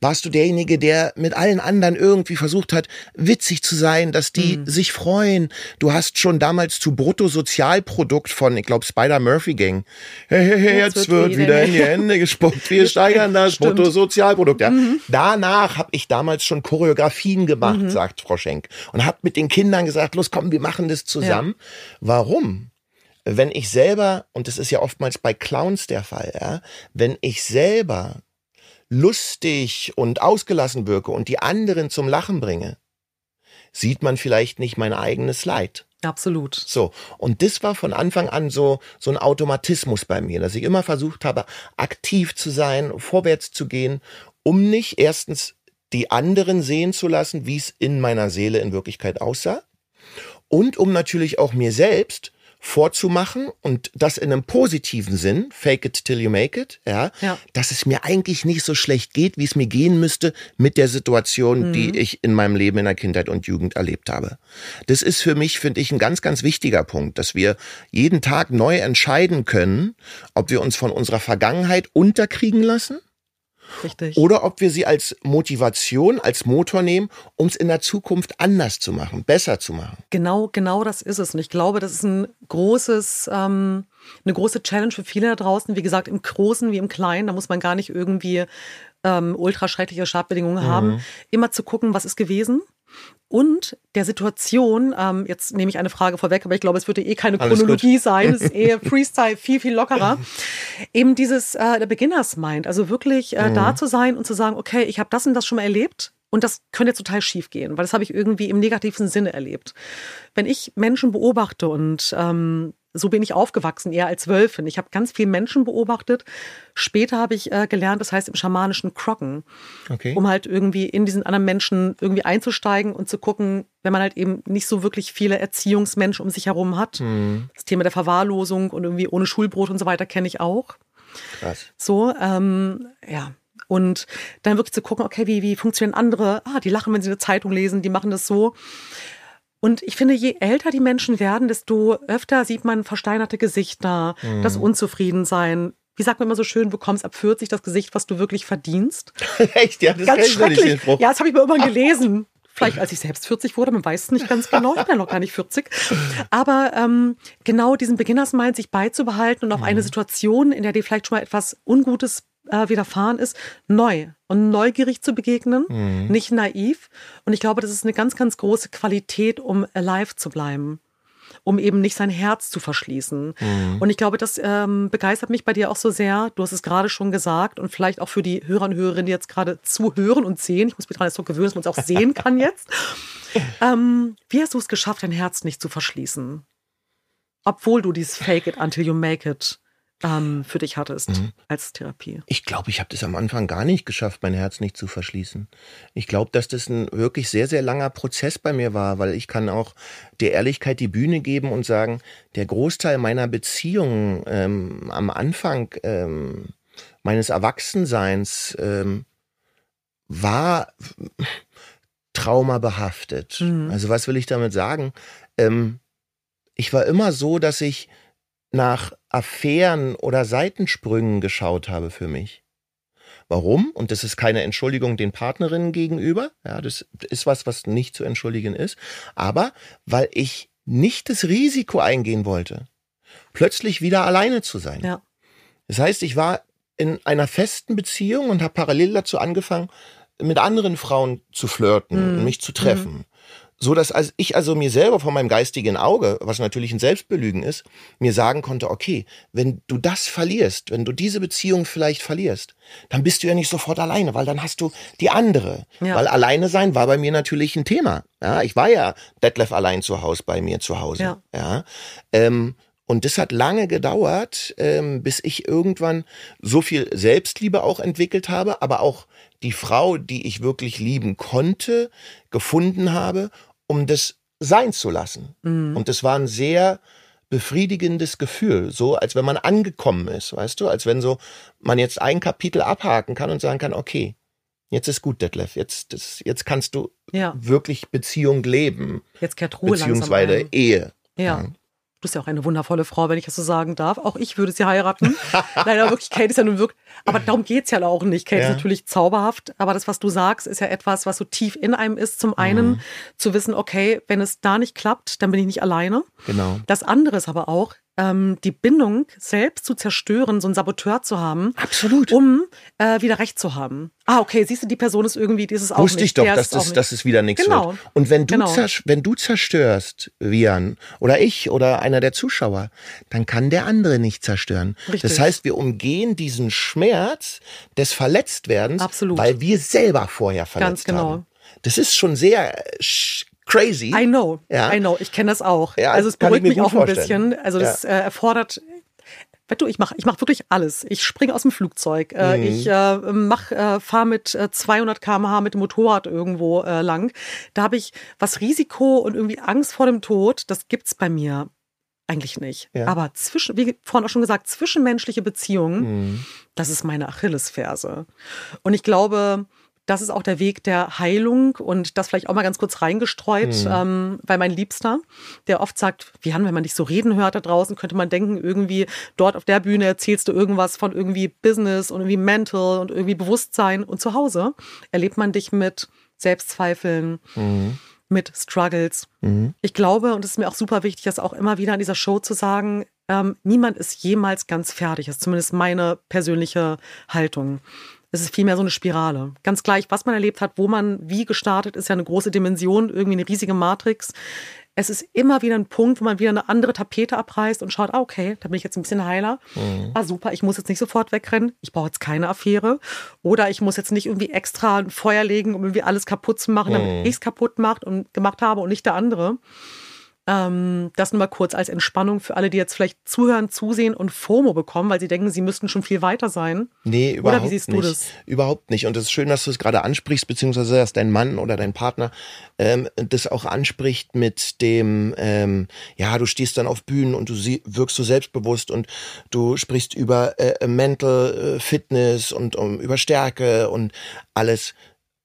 warst du derjenige, der mit allen anderen irgendwie versucht hat, witzig zu sein, dass die mhm. sich freuen. Du hast schon damals zu Bruttosozialprodukt von, ich glaube, Spider-Murphy Gang. Hey, hey, hey, jetzt, jetzt wird, wieder in die Hände gespuckt. Wir steigern das Stimmt. Bruttosozialprodukt. Ja. Mhm. Danach habe ich damals schon Choreografien gemacht, mhm. sagt Frau Schenk. Und habe mit den Kindern gesagt, los komm, wir machen das zusammen. Ja. Warum? Wenn ich selber, und das ist ja oftmals bei Clowns der Fall, ja, wenn ich selber lustig und ausgelassen wirke und die anderen zum Lachen bringe, sieht man vielleicht nicht mein eigenes Leid. Absolut. So. Und das war von Anfang an so, so ein Automatismus bei mir, dass ich immer versucht habe, aktiv zu sein, vorwärts zu gehen, um nicht erstens die anderen sehen zu lassen, wie es in meiner Seele in Wirklichkeit aussah. Und um natürlich auch mir selbst vorzumachen und das in einem positiven Sinn, fake it till you make it, ja, ja. dass es mir eigentlich nicht so schlecht geht, wie es mir gehen müsste mit der Situation, mhm. die ich in meinem Leben in der Kindheit und Jugend erlebt habe. Das ist für mich, finde ich, ein ganz, ganz wichtiger Punkt, dass wir jeden Tag neu entscheiden können, ob wir uns von unserer Vergangenheit unterkriegen lassen Richtig. Oder ob wir sie als Motivation, als Motor nehmen, um es in der Zukunft anders zu machen, besser zu machen. Genau, genau das ist es. Und ich glaube, das ist ein großes, ähm, eine große Challenge für viele da draußen. Wie gesagt, im Großen wie im Kleinen, da muss man gar nicht irgendwie ähm, ultra schreckliche Startbedingungen mhm. haben. Immer zu gucken, was ist gewesen und der Situation, ähm, jetzt nehme ich eine Frage vorweg, aber ich glaube, es würde eh keine Alles Chronologie gut. sein, es ist eher Freestyle, viel, viel lockerer. Eben dieses äh, der Beginners Mind, also wirklich äh, mhm. da zu sein und zu sagen, okay, ich habe das und das schon mal erlebt, und das könnte jetzt total schief gehen, weil das habe ich irgendwie im negativsten Sinne erlebt. Wenn ich Menschen beobachte und ähm, so bin ich aufgewachsen, eher als Wölfin. Ich habe ganz viele Menschen beobachtet. Später habe ich äh, gelernt, das heißt im schamanischen Crocken, okay. um halt irgendwie in diesen anderen Menschen irgendwie einzusteigen und zu gucken, wenn man halt eben nicht so wirklich viele Erziehungsmenschen um sich herum hat. Mhm. Das Thema der Verwahrlosung und irgendwie ohne Schulbrot und so weiter kenne ich auch. Krass. So, ähm, ja. Und dann wirklich zu gucken, okay, wie, wie funktionieren andere? Ah, die lachen, wenn sie eine Zeitung lesen, die machen das so. Und ich finde, je älter die Menschen werden, desto öfter sieht man versteinerte Gesichter, mhm. das Unzufriedensein. Wie sagt man immer so schön, bekommst ab 40 das Gesicht, was du wirklich verdienst. Echt? Ja, das ganz schrecklich. Ja, das habe ich mir irgendwann gelesen. Vielleicht als ich selbst 40 wurde, man weiß es nicht ganz genau, ich bin ja noch gar nicht 40. Aber ähm, genau diesen Beginners-Mind sich beizubehalten und auf mhm. eine Situation, in der dir vielleicht schon mal etwas Ungutes äh, widerfahren ist, neu und neugierig zu begegnen, mhm. nicht naiv. Und ich glaube, das ist eine ganz, ganz große Qualität, um alive zu bleiben um eben nicht sein Herz zu verschließen. Mhm. Und ich glaube, das ähm, begeistert mich bei dir auch so sehr. Du hast es gerade schon gesagt und vielleicht auch für die Hörer und Hörerinnen, die jetzt gerade zuhören und sehen. Ich muss mich daran so gewöhnen, dass man es auch sehen kann jetzt. ähm, wie hast du es geschafft, dein Herz nicht zu verschließen? Obwohl du dieses Fake it until you make it ähm, für dich hattest mhm. als Therapie? Ich glaube, ich habe das am Anfang gar nicht geschafft, mein Herz nicht zu verschließen. Ich glaube, dass das ein wirklich sehr, sehr langer Prozess bei mir war, weil ich kann auch der Ehrlichkeit die Bühne geben und sagen, der Großteil meiner Beziehungen ähm, am Anfang ähm, meines Erwachsenseins ähm, war traumabehaftet. Mhm. Also was will ich damit sagen? Ähm, ich war immer so, dass ich nach Affären oder Seitensprüngen geschaut habe für mich. Warum? Und das ist keine Entschuldigung den Partnerinnen gegenüber. Ja, das ist was, was nicht zu entschuldigen ist. Aber weil ich nicht das Risiko eingehen wollte, plötzlich wieder alleine zu sein. Ja. Das heißt, ich war in einer festen Beziehung und habe parallel dazu angefangen, mit anderen Frauen zu flirten mhm. und mich zu treffen. Mhm so dass als ich also mir selber von meinem geistigen Auge, was natürlich ein Selbstbelügen ist, mir sagen konnte, okay, wenn du das verlierst, wenn du diese Beziehung vielleicht verlierst, dann bist du ja nicht sofort alleine, weil dann hast du die andere. Ja. Weil alleine sein war bei mir natürlich ein Thema. Ja, ich war ja Detlef allein zu Hause bei mir zu Hause. Ja. ja ähm, und das hat lange gedauert, ähm, bis ich irgendwann so viel Selbstliebe auch entwickelt habe, aber auch die Frau, die ich wirklich lieben konnte, gefunden habe um das sein zu lassen. Mhm. Und das war ein sehr befriedigendes Gefühl, so als wenn man angekommen ist, weißt du, als wenn so man jetzt ein Kapitel abhaken kann und sagen kann, okay, jetzt ist gut, Detlef, jetzt, das, jetzt kannst du ja. wirklich Beziehung leben. Jetzt kehrt Ruhe beziehungsweise Ehe. Ja. ja. Du bist ja auch eine wundervolle Frau, wenn ich das so sagen darf. Auch ich würde sie heiraten. Nein, aber wirklich, Kate ist ja nun wirklich, aber darum geht's ja auch nicht. Kate ja. ist natürlich zauberhaft, aber das, was du sagst, ist ja etwas, was so tief in einem ist. Zum einen mhm. zu wissen, okay, wenn es da nicht klappt, dann bin ich nicht alleine. Genau. Das andere ist aber auch, ähm, die Bindung selbst zu zerstören, so einen Saboteur zu haben. Absolut. Um äh, wieder Recht zu haben. Ah, okay, siehst du, die Person ist irgendwie dieses auch Wusste ich doch, dass das, dass es wieder nichts genau. wird. Und wenn du, genau. wenn du zerstörst, Vian, oder ich oder einer der Zuschauer, dann kann der andere nicht zerstören. Richtig. Das heißt, wir umgehen diesen Schmerz des Verletztwerdens, Absolut. weil wir selber vorher verletzt Ganz genau. haben. Das ist schon sehr crazy. I know, ja. I know, ich kenne das auch. Ja, also es beruhigt mich auch ein bisschen. Also das ja. äh, erfordert Weißt du, ich mache ich mach wirklich alles. Ich springe aus dem Flugzeug. Äh, mhm. Ich äh, mach, äh, fahre mit äh, 200 km/h mit dem Motorrad irgendwo äh, lang. Da habe ich was Risiko und irgendwie Angst vor dem Tod. Das gibt's bei mir eigentlich nicht. Ja. Aber zwischen, wie vorhin auch schon gesagt, zwischenmenschliche Beziehungen, mhm. das ist meine Achillesferse. Und ich glaube, das ist auch der Weg der Heilung und das vielleicht auch mal ganz kurz reingestreut, mhm. ähm, weil mein Liebster, der oft sagt, wie haben, wenn man dich so reden hört da draußen, könnte man denken, irgendwie dort auf der Bühne erzählst du irgendwas von irgendwie Business und irgendwie Mental und irgendwie Bewusstsein und zu Hause erlebt man dich mit Selbstzweifeln. Mhm mit Struggles. Mhm. Ich glaube, und es ist mir auch super wichtig, das auch immer wieder an dieser Show zu sagen, ähm, niemand ist jemals ganz fertig. Das ist zumindest meine persönliche Haltung. Es ist vielmehr so eine Spirale. Ganz gleich, was man erlebt hat, wo man wie gestartet ist, ja eine große Dimension, irgendwie eine riesige Matrix. es ist immer wieder ein Punkt, wo man wieder eine andere Tapete abreißt und schaut, ah, okay, da bin ich jetzt ein bisschen heiler. Mhm. Ah, super, ich muss jetzt nicht sofort wegrennen. Ich brauche jetzt keine Affäre. Oder ich muss jetzt nicht irgendwie extra ein Feuer legen, um irgendwie alles kaputt zu machen, damit mhm. ich es kaputt macht und gemacht habe und nicht der andere. Ähm, das nur mal kurz als Entspannung für alle, die jetzt vielleicht zuhören, zusehen und FOMO bekommen, weil sie denken, sie müssten schon viel weiter sein. Nee, überhaupt oder wie siehst nicht. Du das? Überhaupt nicht. Und es ist schön, dass du es gerade ansprichst, beziehungsweise dass dein Mann oder dein Partner ähm, das auch anspricht mit dem, ähm, ja, du stehst dann auf Bühnen und du sie, wirkst so selbstbewusst und du sprichst über äh, Mental äh, Fitness und um, über Stärke und alles.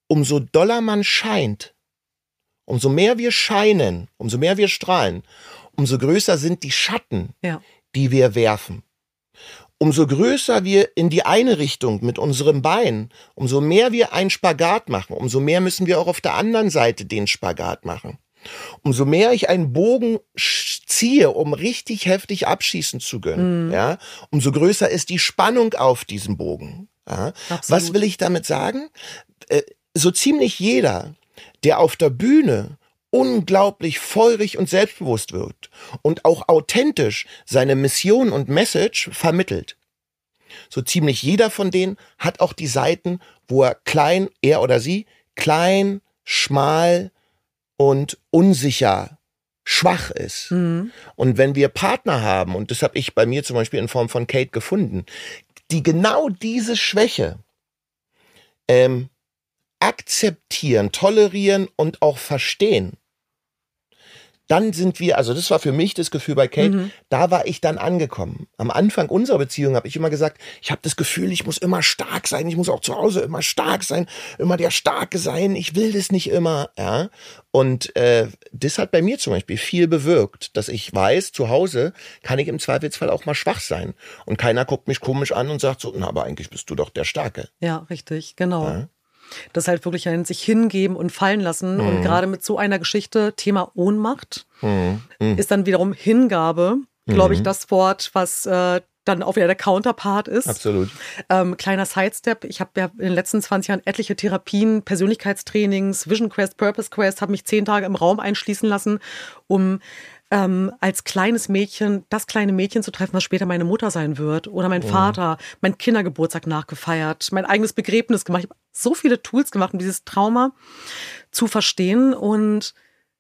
Umso doller man scheint, Umso mehr wir scheinen, umso mehr wir strahlen, umso größer sind die Schatten, ja. die wir werfen. Umso größer wir in die eine Richtung mit unserem Bein, umso mehr wir einen Spagat machen, umso mehr müssen wir auch auf der anderen Seite den Spagat machen. Umso mehr ich einen Bogen ziehe, um richtig heftig abschießen zu können, mhm. ja, umso größer ist die Spannung auf diesem Bogen. Ja. Was will ich damit sagen? Äh, so ziemlich jeder, der auf der Bühne unglaublich feurig und selbstbewusst wirkt und auch authentisch seine Mission und Message vermittelt. So ziemlich jeder von denen hat auch die Seiten, wo er klein, er oder sie, klein, schmal und unsicher, schwach ist. Mhm. Und wenn wir Partner haben, und das habe ich bei mir zum Beispiel in Form von Kate gefunden, die genau diese Schwäche ähm, akzeptieren, tolerieren und auch verstehen, dann sind wir, also das war für mich das Gefühl bei Kate, mhm. da war ich dann angekommen. Am Anfang unserer Beziehung habe ich immer gesagt, ich habe das Gefühl, ich muss immer stark sein, ich muss auch zu Hause immer stark sein, immer der Starke sein, ich will das nicht immer, ja. Und äh, das hat bei mir zum Beispiel viel bewirkt, dass ich weiß, zu Hause kann ich im Zweifelsfall auch mal schwach sein. Und keiner guckt mich komisch an und sagt so, na, aber eigentlich bist du doch der Starke. Ja, richtig, genau. Ja? Das halt wirklich ein sich hingeben und fallen lassen. Mhm. Und gerade mit so einer Geschichte, Thema Ohnmacht, mhm. Mhm. ist dann wiederum Hingabe, glaube ich, mhm. das Wort, was äh, dann auch wieder der Counterpart ist. Absolut. Ähm, kleiner Sidestep. Ich habe ja in den letzten 20 Jahren etliche Therapien, Persönlichkeitstrainings, Vision Quest, Purpose Quest, habe mich zehn Tage im Raum einschließen lassen, um ähm, als kleines Mädchen das kleine Mädchen zu treffen, was später meine Mutter sein wird oder mein oh. Vater, mein Kindergeburtstag nachgefeiert, mein eigenes Begräbnis gemacht. Ich habe so viele Tools gemacht, um dieses Trauma zu verstehen und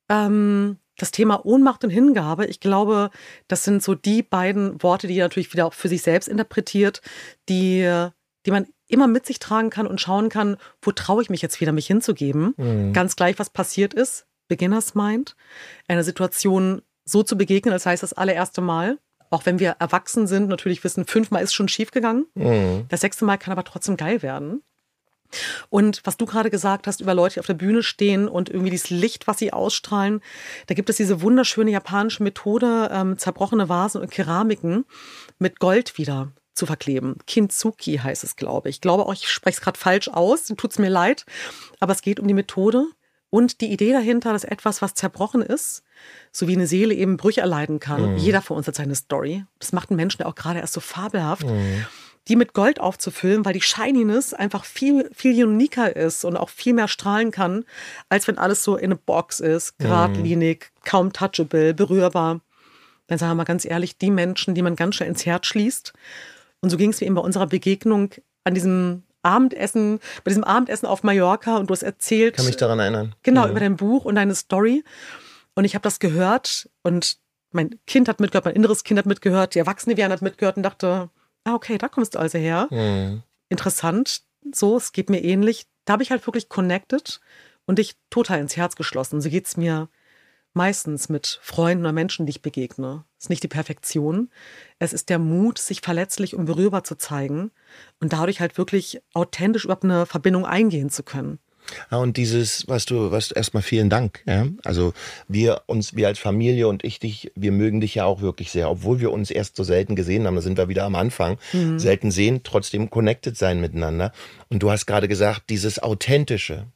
ähm, das Thema Ohnmacht und Hingabe, ich glaube, das sind so die beiden Worte, die natürlich wieder auch für sich selbst interpretiert, die, die man immer mit sich tragen kann und schauen kann, wo traue ich mich jetzt wieder, mich hinzugeben. Mhm. Ganz gleich, was passiert ist. Beginners Mind. Eine Situation so zu begegnen, als heißt das allererste Mal. Auch wenn wir erwachsen sind, natürlich wissen, fünfmal ist schon schief gegangen. Mhm. Das sechste Mal kann aber trotzdem geil werden. Und was du gerade gesagt hast über Leute, die auf der Bühne stehen und irgendwie dieses Licht, was sie ausstrahlen, da gibt es diese wunderschöne japanische Methode, ähm, zerbrochene Vasen und Keramiken mit Gold wieder zu verkleben. Kintsuki heißt es, glaube ich. Ich glaube auch, ich spreche es gerade falsch aus, tut es mir leid. Aber es geht um die Methode und die Idee dahinter, dass etwas, was zerbrochen ist, so wie eine Seele eben Brüche erleiden kann. Mhm. Jeder von uns hat seine Story. Das macht einen Menschen ja auch gerade erst so fabelhaft. Mhm. Die mit Gold aufzufüllen, weil die Shininess einfach viel, viel uniker ist und auch viel mehr strahlen kann, als wenn alles so in eine Box ist, geradlinig, mhm. kaum touchable, berührbar. Dann sagen wir mal ganz ehrlich, die Menschen, die man ganz schnell ins Herz schließt. Und so ging es mir eben bei unserer Begegnung an diesem Abendessen, bei diesem Abendessen auf Mallorca und du hast erzählt. Kann mich daran erinnern. Genau, ja. über dein Buch und deine Story. Und ich habe das gehört und mein Kind hat mitgehört, mein inneres Kind hat mitgehört, die Erwachsene Vian hat mitgehört und dachte, ah, okay, da kommst du also her. Mhm. Interessant. So, es geht mir ähnlich. Da habe ich halt wirklich connected und dich total ins Herz geschlossen. So geht es mir meistens mit Freunden oder Menschen, die ich begegne. Es ist nicht die Perfektion. Es ist der Mut, sich verletzlich und berührbar zu zeigen und dadurch halt wirklich authentisch überhaupt eine Verbindung eingehen zu können. Ja, und dieses, was du, was erstmal vielen Dank. Ja? Also wir uns, wir als Familie und ich dich, wir mögen dich ja auch wirklich sehr, obwohl wir uns erst so selten gesehen haben. Da sind wir wieder am Anfang. Mhm. Selten sehen, trotzdem connected sein miteinander. Und du hast gerade gesagt, dieses authentische.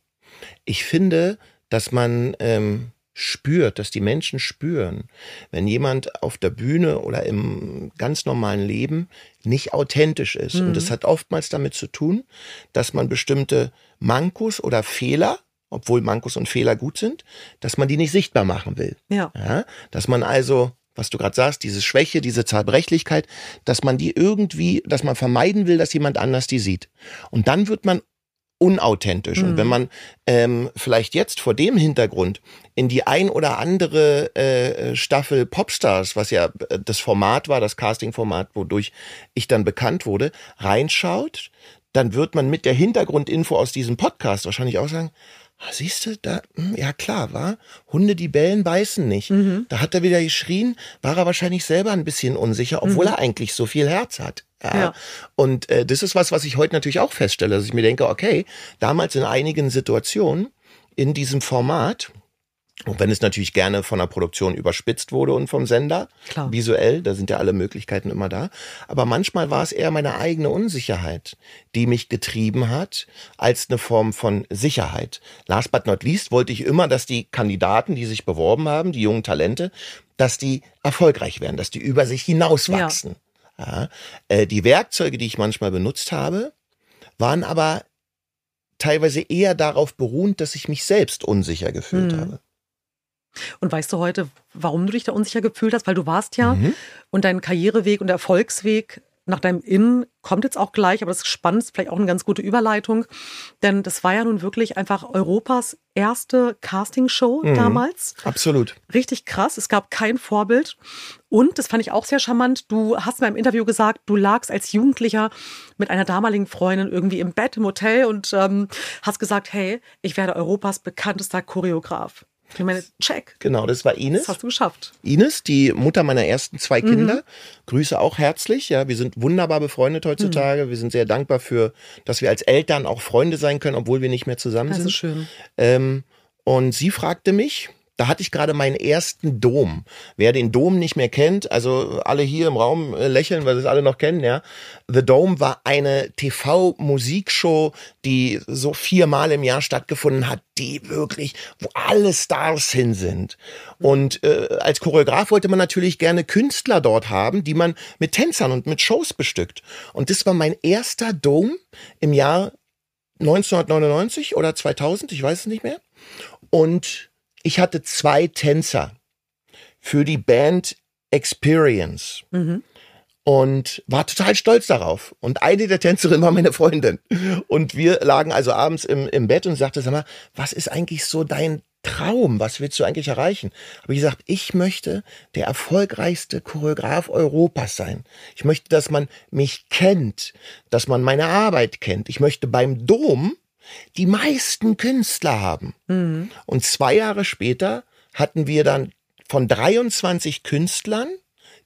Ich finde, dass man ähm, spürt, dass die Menschen spüren, wenn jemand auf der Bühne oder im ganz normalen Leben nicht authentisch ist. Mhm. Und das hat oftmals damit zu tun, dass man bestimmte Mankos oder Fehler obwohl Mankos und Fehler gut sind, dass man die nicht sichtbar machen will. Ja. ja dass man also was du gerade sagst, diese Schwäche, diese Zerbrechlichkeit, dass man die irgendwie, dass man vermeiden will, dass jemand anders die sieht. Und dann wird man unauthentisch. Mhm. Und wenn man ähm, vielleicht jetzt vor dem Hintergrund in die ein oder andere äh, Staffel Popstars, was ja äh, das Format war, das Casting-Format, wodurch ich dann bekannt wurde, reinschaut, dann wird man mit der Hintergrundinfo aus diesem Podcast wahrscheinlich auch sagen, Ah, siehst du, da, hm, ja klar, war. Hunde, die bellen, beißen nicht. Mhm. Da hat er wieder geschrien, war er wahrscheinlich selber ein bisschen unsicher, obwohl mhm. er eigentlich so viel Herz hat. Ja. ja. Und äh, das ist was, was ich heute natürlich auch feststelle, dass ich mir denke, okay, damals in einigen Situationen in diesem Format, und wenn es natürlich gerne von der Produktion überspitzt wurde und vom Sender, Klar. visuell, da sind ja alle Möglichkeiten immer da. Aber manchmal war es eher meine eigene Unsicherheit, die mich getrieben hat, als eine Form von Sicherheit. Last but not least wollte ich immer, dass die Kandidaten, die sich beworben haben, die jungen Talente, dass die erfolgreich werden, dass die über sich hinauswachsen. Ja. Ja. Äh, die Werkzeuge, die ich manchmal benutzt habe, waren aber teilweise eher darauf beruhend, dass ich mich selbst unsicher gefühlt hm. habe. Und weißt du heute, warum du dich da unsicher gefühlt hast? Weil du warst ja mhm. und dein Karriereweg und Erfolgsweg nach deinem Innen kommt jetzt auch gleich, aber das ist spannend, ist vielleicht auch eine ganz gute Überleitung, denn das war ja nun wirklich einfach Europas erste Castingshow mhm, damals. Absolut. Richtig krass, es gab kein Vorbild und das fand ich auch sehr charmant, du hast mir im Interview gesagt, du lagst als Jugendlicher mit einer damaligen Freundin irgendwie im Bett im Hotel und ähm, hast gesagt, hey, ich werde Europas bekanntester Choreograf. Ich meine, check. Genau, das war Ines. Das hast du geschafft. Ines, die Mutter meiner ersten zwei Kinder. Mhm. Grüße auch herzlich. Ja, wir sind wunderbar befreundet heutzutage. Mhm. Wir sind sehr dankbar für, dass wir als Eltern auch Freunde sein können, obwohl wir nicht mehr zusammen das sind. Das ist schön. Ähm, und sie fragte mich, da hatte ich gerade meinen ersten Dom. Wer den Dom nicht mehr kennt, also alle hier im Raum äh, lächeln, weil sie es alle noch kennen, ja. The Dome war eine TV-Musikshow, die so viermal im Jahr stattgefunden hat, die wirklich, wo alle Stars hin sind. Und äh, als Choreograf wollte man natürlich gerne Künstler dort haben, die man mit Tänzern und mit Shows bestückt. Und das war mein erster Dome im Jahr 1999 oder 2000, ich weiß es nicht mehr. Und ich hatte zwei Tänzer für die Band Experience. Mhm. Und war total stolz darauf. Und eine der Tänzerinnen war meine Freundin. Und wir lagen also abends im, im Bett und sagte, sag mal, was ist eigentlich so dein Traum? Was willst du eigentlich erreichen? Habe ich gesagt, ich möchte der erfolgreichste Choreograf Europas sein. Ich möchte, dass man mich kennt, dass man meine Arbeit kennt. Ich möchte beim Dom die meisten Künstler haben. Mhm. Und zwei Jahre später hatten wir dann von 23 Künstlern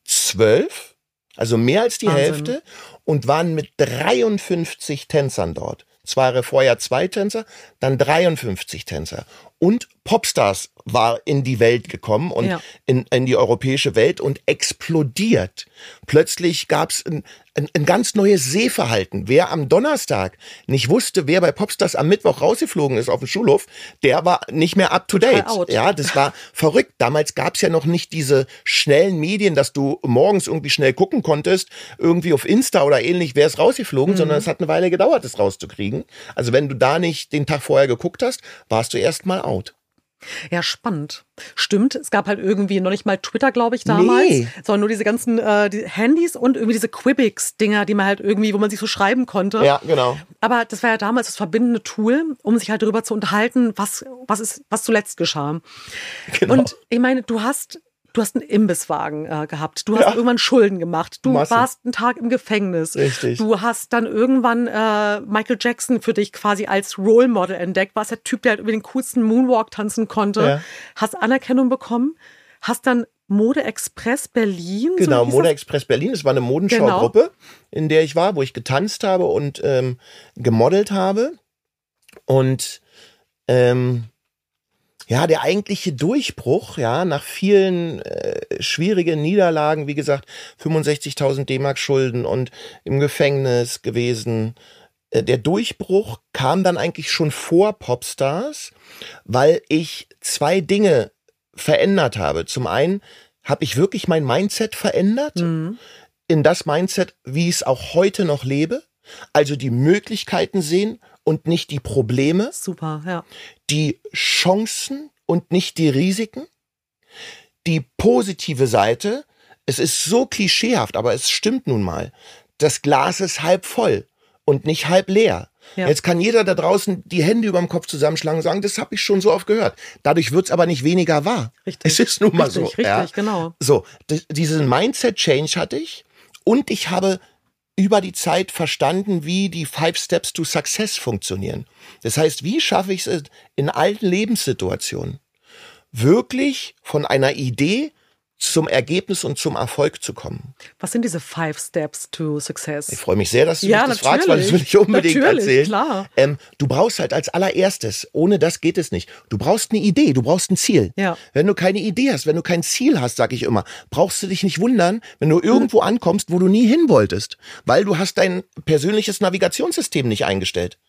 zwölf, also mehr als die Wahnsinn. Hälfte, und waren mit 53 Tänzern dort. Zwar vorher zwei Tänzer, dann 53 Tänzer. Und Popstars war in die Welt gekommen und ja. in, in die europäische Welt und explodiert. Plötzlich gab es ein, ein, ein ganz neues Sehverhalten. Wer am Donnerstag nicht wusste, wer bei Popstars am Mittwoch rausgeflogen ist auf dem Schulhof, der war nicht mehr up to date. Ja, das war verrückt. Damals gab es ja noch nicht diese schnellen Medien, dass du morgens irgendwie schnell gucken konntest, irgendwie auf Insta oder ähnlich, wer ist rausgeflogen, mhm. sondern es hat eine Weile gedauert, das rauszukriegen. Also wenn du da nicht den Tag vorher geguckt hast, warst du erst out. Ja, spannend. Stimmt, es gab halt irgendwie noch nicht mal Twitter, glaube ich, damals, nee. sondern nur diese ganzen äh, die Handys und irgendwie diese Quibix-Dinger, die man halt irgendwie, wo man sich so schreiben konnte. Ja, genau. Aber das war ja damals das verbindende Tool, um sich halt darüber zu unterhalten, was, was ist, was zuletzt geschah. Genau. Und ich meine, du hast du hast einen Imbisswagen äh, gehabt, du hast ja. irgendwann Schulden gemacht, du Massen. warst einen Tag im Gefängnis, Richtig. du hast dann irgendwann äh, Michael Jackson für dich quasi als Role Model entdeckt, warst der Typ, der halt über den coolsten Moonwalk tanzen konnte, ja. hast Anerkennung bekommen, hast dann Mode Express Berlin. Genau, so Mode Express Berlin. Es war eine Modenschaugruppe, genau. in der ich war, wo ich getanzt habe und ähm, gemodelt habe. Und ähm, ja, der eigentliche Durchbruch, ja, nach vielen äh, schwierigen Niederlagen, wie gesagt, 65.000 D-Mark Schulden und im Gefängnis gewesen. Äh, der Durchbruch kam dann eigentlich schon vor Popstars, weil ich zwei Dinge verändert habe. Zum einen habe ich wirklich mein Mindset verändert mhm. in das Mindset, wie ich es auch heute noch lebe. Also die Möglichkeiten sehen und nicht die Probleme. Super, ja. Die Chancen und nicht die Risiken. Die positive Seite, es ist so klischeehaft, aber es stimmt nun mal. Das Glas ist halb voll und nicht halb leer. Ja. Jetzt kann jeder da draußen die Hände über dem Kopf zusammenschlagen und sagen, das habe ich schon so oft gehört. Dadurch wird's aber nicht weniger wahr. Richtig. Es ist nun mal richtig, so. Richtig, ja? genau. So, diesen Mindset-Change hatte ich und ich habe über die Zeit verstanden, wie die Five Steps to Success funktionieren. Das heißt, wie schaffe ich es in allen Lebenssituationen, wirklich von einer Idee zum Ergebnis und zum Erfolg zu kommen. Was sind diese Five Steps to Success? Ich freue mich sehr, dass du ja, mich das fragst, weil das will ich unbedingt natürlich, erzählen. Klar. Ähm, du brauchst halt als allererstes, ohne das geht es nicht. Du brauchst eine Idee, du brauchst ein Ziel. Ja. Wenn du keine Idee hast, wenn du kein Ziel hast, sag ich immer, brauchst du dich nicht wundern, wenn du irgendwo ankommst, wo du nie hin wolltest, weil du hast dein persönliches Navigationssystem nicht eingestellt.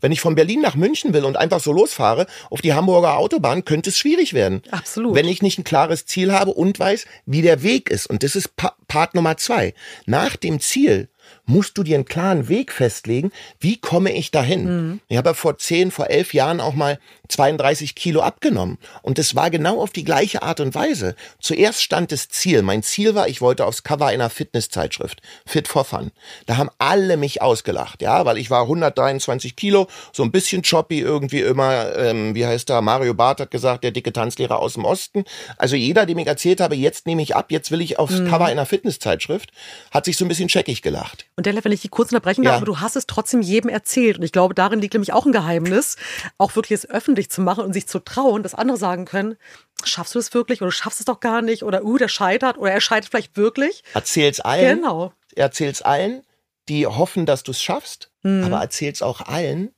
Wenn ich von Berlin nach München will und einfach so losfahre auf die Hamburger Autobahn, könnte es schwierig werden. Absolut. Wenn ich nicht ein klares Ziel habe und weiß, wie der Weg ist. Und das ist pa Part Nummer zwei. Nach dem Ziel musst du dir einen klaren Weg festlegen, wie komme ich dahin. Mhm. Ich habe ja vor zehn, vor elf Jahren auch mal 32 Kilo abgenommen. Und das war genau auf die gleiche Art und Weise. Zuerst stand das Ziel. Mein Ziel war, ich wollte aufs Cover einer Fitnesszeitschrift. Fit for Fun. Da haben alle mich ausgelacht, ja, weil ich war 123 Kilo, so ein bisschen choppy irgendwie immer, ähm, wie heißt da, Mario Barth hat gesagt, der dicke Tanzlehrer aus dem Osten. Also jeder, dem ich erzählt habe, jetzt nehme ich ab, jetzt will ich aufs mhm. Cover einer Fitnesszeitschrift, hat sich so ein bisschen checkig gelacht. Und Della, wenn ich die kurz unterbrechen darf, ja. aber du hast es trotzdem jedem erzählt. Und ich glaube, darin liegt nämlich auch ein Geheimnis, auch wirklich es öffentlich zu machen und sich zu trauen, dass andere sagen können, schaffst du das wirklich oder du schaffst es doch gar nicht oder uh, der scheitert oder er scheitert vielleicht wirklich. Erzähl's allen. Genau. Erzähl's allen, die hoffen, dass du es schaffst, mhm. aber erzähl's auch allen,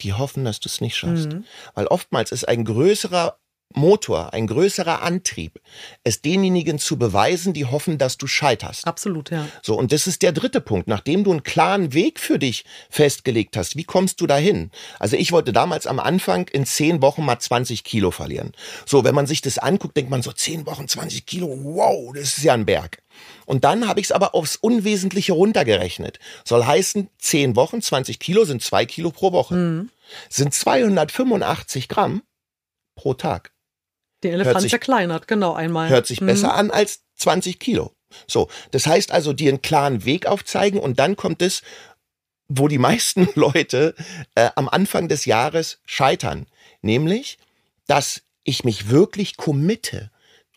die hoffen, dass du es nicht schaffst. Mhm. Weil oftmals ist ein größerer Motor, ein größerer Antrieb, es denjenigen zu beweisen, die hoffen, dass du scheiterst. Absolut, ja. So, und das ist der dritte Punkt. Nachdem du einen klaren Weg für dich festgelegt hast, wie kommst du dahin? Also ich wollte damals am Anfang in zehn Wochen mal 20 Kilo verlieren. So, wenn man sich das anguckt, denkt man so, zehn Wochen 20 Kilo, wow, das ist ja ein Berg. Und dann habe ich es aber aufs Unwesentliche runtergerechnet. Soll heißen, zehn Wochen, 20 Kilo sind zwei Kilo pro Woche. Mhm. Sind 285 Gramm pro Tag. Den Elefant sich, zerkleinert, genau einmal. Hört sich mhm. besser an als 20 Kilo. So, das heißt also, dir einen klaren Weg aufzeigen und dann kommt es, wo die meisten Leute äh, am Anfang des Jahres scheitern, nämlich, dass ich mich wirklich committe.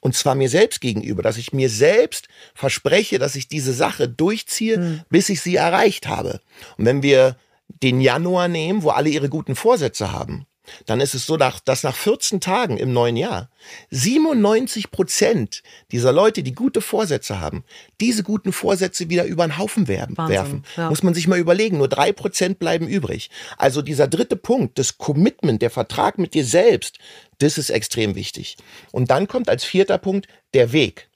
Und zwar mir selbst gegenüber, dass ich mir selbst verspreche, dass ich diese Sache durchziehe, mhm. bis ich sie erreicht habe. Und wenn wir den Januar nehmen, wo alle ihre guten Vorsätze haben, dann ist es so, dass nach 14 Tagen im neuen Jahr 97 Prozent dieser Leute, die gute Vorsätze haben, diese guten Vorsätze wieder über den Haufen werfen. werfen. Ja. Muss man sich mal überlegen, nur drei Prozent bleiben übrig. Also dieser dritte Punkt, das Commitment, der Vertrag mit dir selbst, das ist extrem wichtig. Und dann kommt als vierter Punkt der Weg.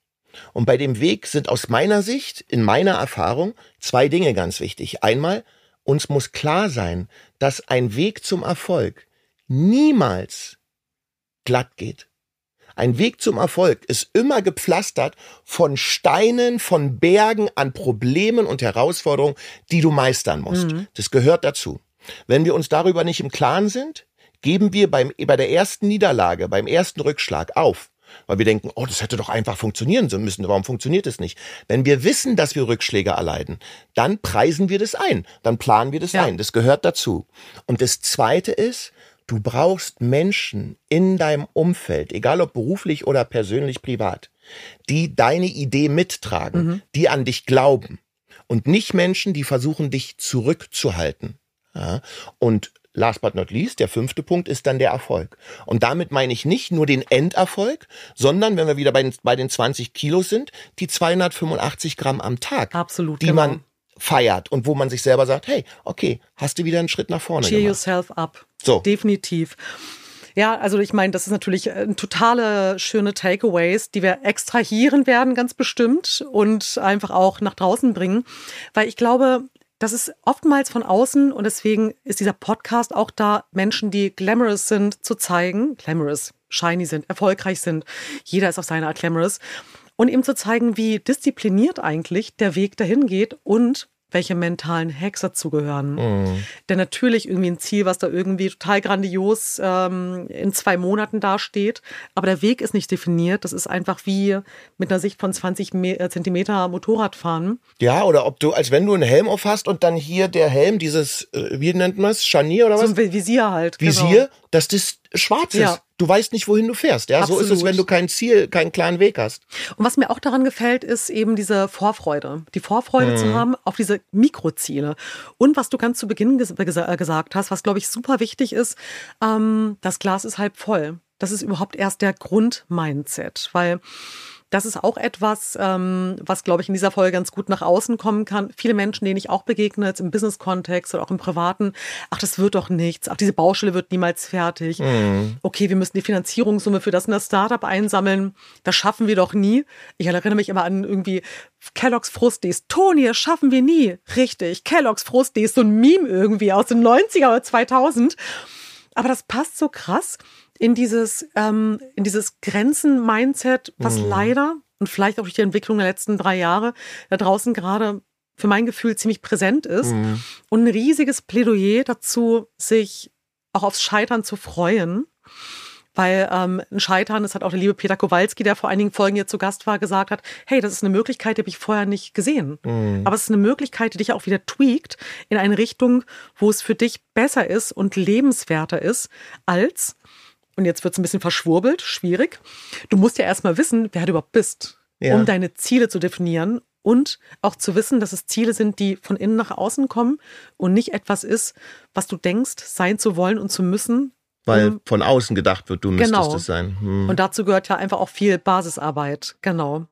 Und bei dem Weg sind aus meiner Sicht, in meiner Erfahrung, zwei Dinge ganz wichtig. Einmal, uns muss klar sein, dass ein Weg zum Erfolg niemals glatt geht. Ein Weg zum Erfolg ist immer gepflastert von Steinen, von Bergen an Problemen und Herausforderungen, die du meistern musst. Mhm. Das gehört dazu. Wenn wir uns darüber nicht im Klaren sind, geben wir beim, bei der ersten Niederlage, beim ersten Rückschlag auf. Weil wir denken, oh, das hätte doch einfach funktionieren müssen. Warum funktioniert es nicht? Wenn wir wissen, dass wir Rückschläge erleiden, dann preisen wir das ein. Dann planen wir das ja. ein. Das gehört dazu. Und das zweite ist, Du brauchst Menschen in deinem Umfeld, egal ob beruflich oder persönlich privat, die deine Idee mittragen, mhm. die an dich glauben und nicht Menschen, die versuchen, dich zurückzuhalten. Ja? Und last but not least, der fünfte Punkt ist dann der Erfolg. Und damit meine ich nicht nur den Enderfolg, sondern, wenn wir wieder bei den, bei den 20 Kilos sind, die 285 Gramm am Tag. Absolut. Die genau. man feiert und wo man sich selber sagt, hey, okay, hast du wieder einen Schritt nach vorne Cheer gemacht. yourself up. So. Definitiv. Ja, also ich meine, das ist natürlich ein äh, totale schöne Takeaways, die wir extrahieren werden, ganz bestimmt und einfach auch nach draußen bringen, weil ich glaube, das ist oftmals von außen und deswegen ist dieser Podcast auch da, Menschen, die glamorous sind, zu zeigen, glamorous, shiny sind, erfolgreich sind. Jeder ist auf seine Art glamorous und ihm zu zeigen, wie diszipliniert eigentlich der Weg dahin geht und welche mentalen Hacks dazugehören. Mhm. Denn natürlich irgendwie ein Ziel, was da irgendwie total grandios ähm, in zwei Monaten dasteht, aber der Weg ist nicht definiert. Das ist einfach wie mit einer Sicht von 20 äh, Zentimeter Motorradfahren. Ja, oder ob du, als wenn du einen Helm auf hast und dann hier der Helm, dieses, äh, wie nennt man es, Scharnier oder was? So ein Visier halt. Visier, genau. Dass das schwarz ist. Ja. Du weißt nicht, wohin du fährst. Ja, Absolut. so ist es, wenn du kein Ziel, keinen klaren Weg hast. Und was mir auch daran gefällt, ist eben diese Vorfreude. Die Vorfreude mhm. zu haben auf diese Mikroziele. Und was du ganz zu Beginn ges äh, gesagt hast, was glaube ich super wichtig ist, ähm, das Glas ist halb voll. Das ist überhaupt erst der Grundmindset, weil das ist auch etwas, ähm, was, glaube ich, in dieser Folge ganz gut nach außen kommen kann. Viele Menschen, denen ich auch begegne, jetzt im Business-Kontext oder auch im Privaten, ach, das wird doch nichts, ach, diese Baustelle wird niemals fertig. Mhm. Okay, wir müssen die Finanzierungssumme für das in das Startup einsammeln. Das schaffen wir doch nie. Ich erinnere mich immer an irgendwie Kellogg's Frusties. Toni, das schaffen wir nie. Richtig, Kellogg's Frusties, so ein Meme irgendwie aus den 90er oder 2000. Aber das passt so krass in dieses, ähm, in dieses Grenzen-Mindset, was mhm. leider und vielleicht auch durch die Entwicklung der letzten drei Jahre da draußen gerade für mein Gefühl ziemlich präsent ist. Mhm. Und ein riesiges Plädoyer dazu, sich auch aufs Scheitern zu freuen. Weil ähm, ein Scheitern, das hat auch der liebe Peter Kowalski, der vor einigen Folgen hier zu Gast war, gesagt hat, hey, das ist eine Möglichkeit, die habe ich vorher nicht gesehen. Mhm. Aber es ist eine Möglichkeit, die dich auch wieder tweakt in eine Richtung, wo es für dich besser ist und lebenswerter ist, als und jetzt wird es ein bisschen verschwurbelt, schwierig. Du musst ja erstmal wissen, wer du überhaupt bist, ja. um deine Ziele zu definieren und auch zu wissen, dass es Ziele sind, die von innen nach außen kommen und nicht etwas ist, was du denkst, sein zu wollen und zu müssen. Weil um, von außen gedacht wird, du müsstest genau. es sein. Hm. Und dazu gehört ja einfach auch viel Basisarbeit. Genau.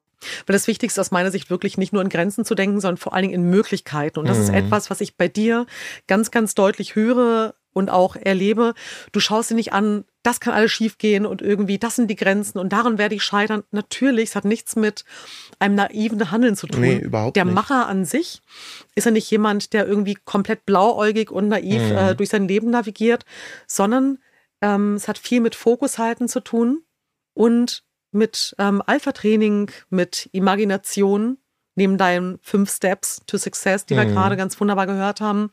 Weil das Wichtigste aus meiner Sicht wirklich nicht nur in Grenzen zu denken, sondern vor allen Dingen in Möglichkeiten. Und das mhm. ist etwas, was ich bei dir ganz, ganz deutlich höre und auch erlebe. Du schaust dir nicht an, das kann alles schiefgehen und irgendwie, das sind die Grenzen und daran werde ich scheitern. Natürlich, es hat nichts mit einem naiven Handeln zu tun. Nee, überhaupt der nicht. Macher an sich ist ja nicht jemand, der irgendwie komplett blauäugig und naiv mhm. äh, durch sein Leben navigiert, sondern ähm, es hat viel mit Fokus halten zu tun und mit ähm, Alpha-Training, mit Imagination, neben deinen fünf Steps to Success, die mhm. wir gerade ganz wunderbar gehört haben,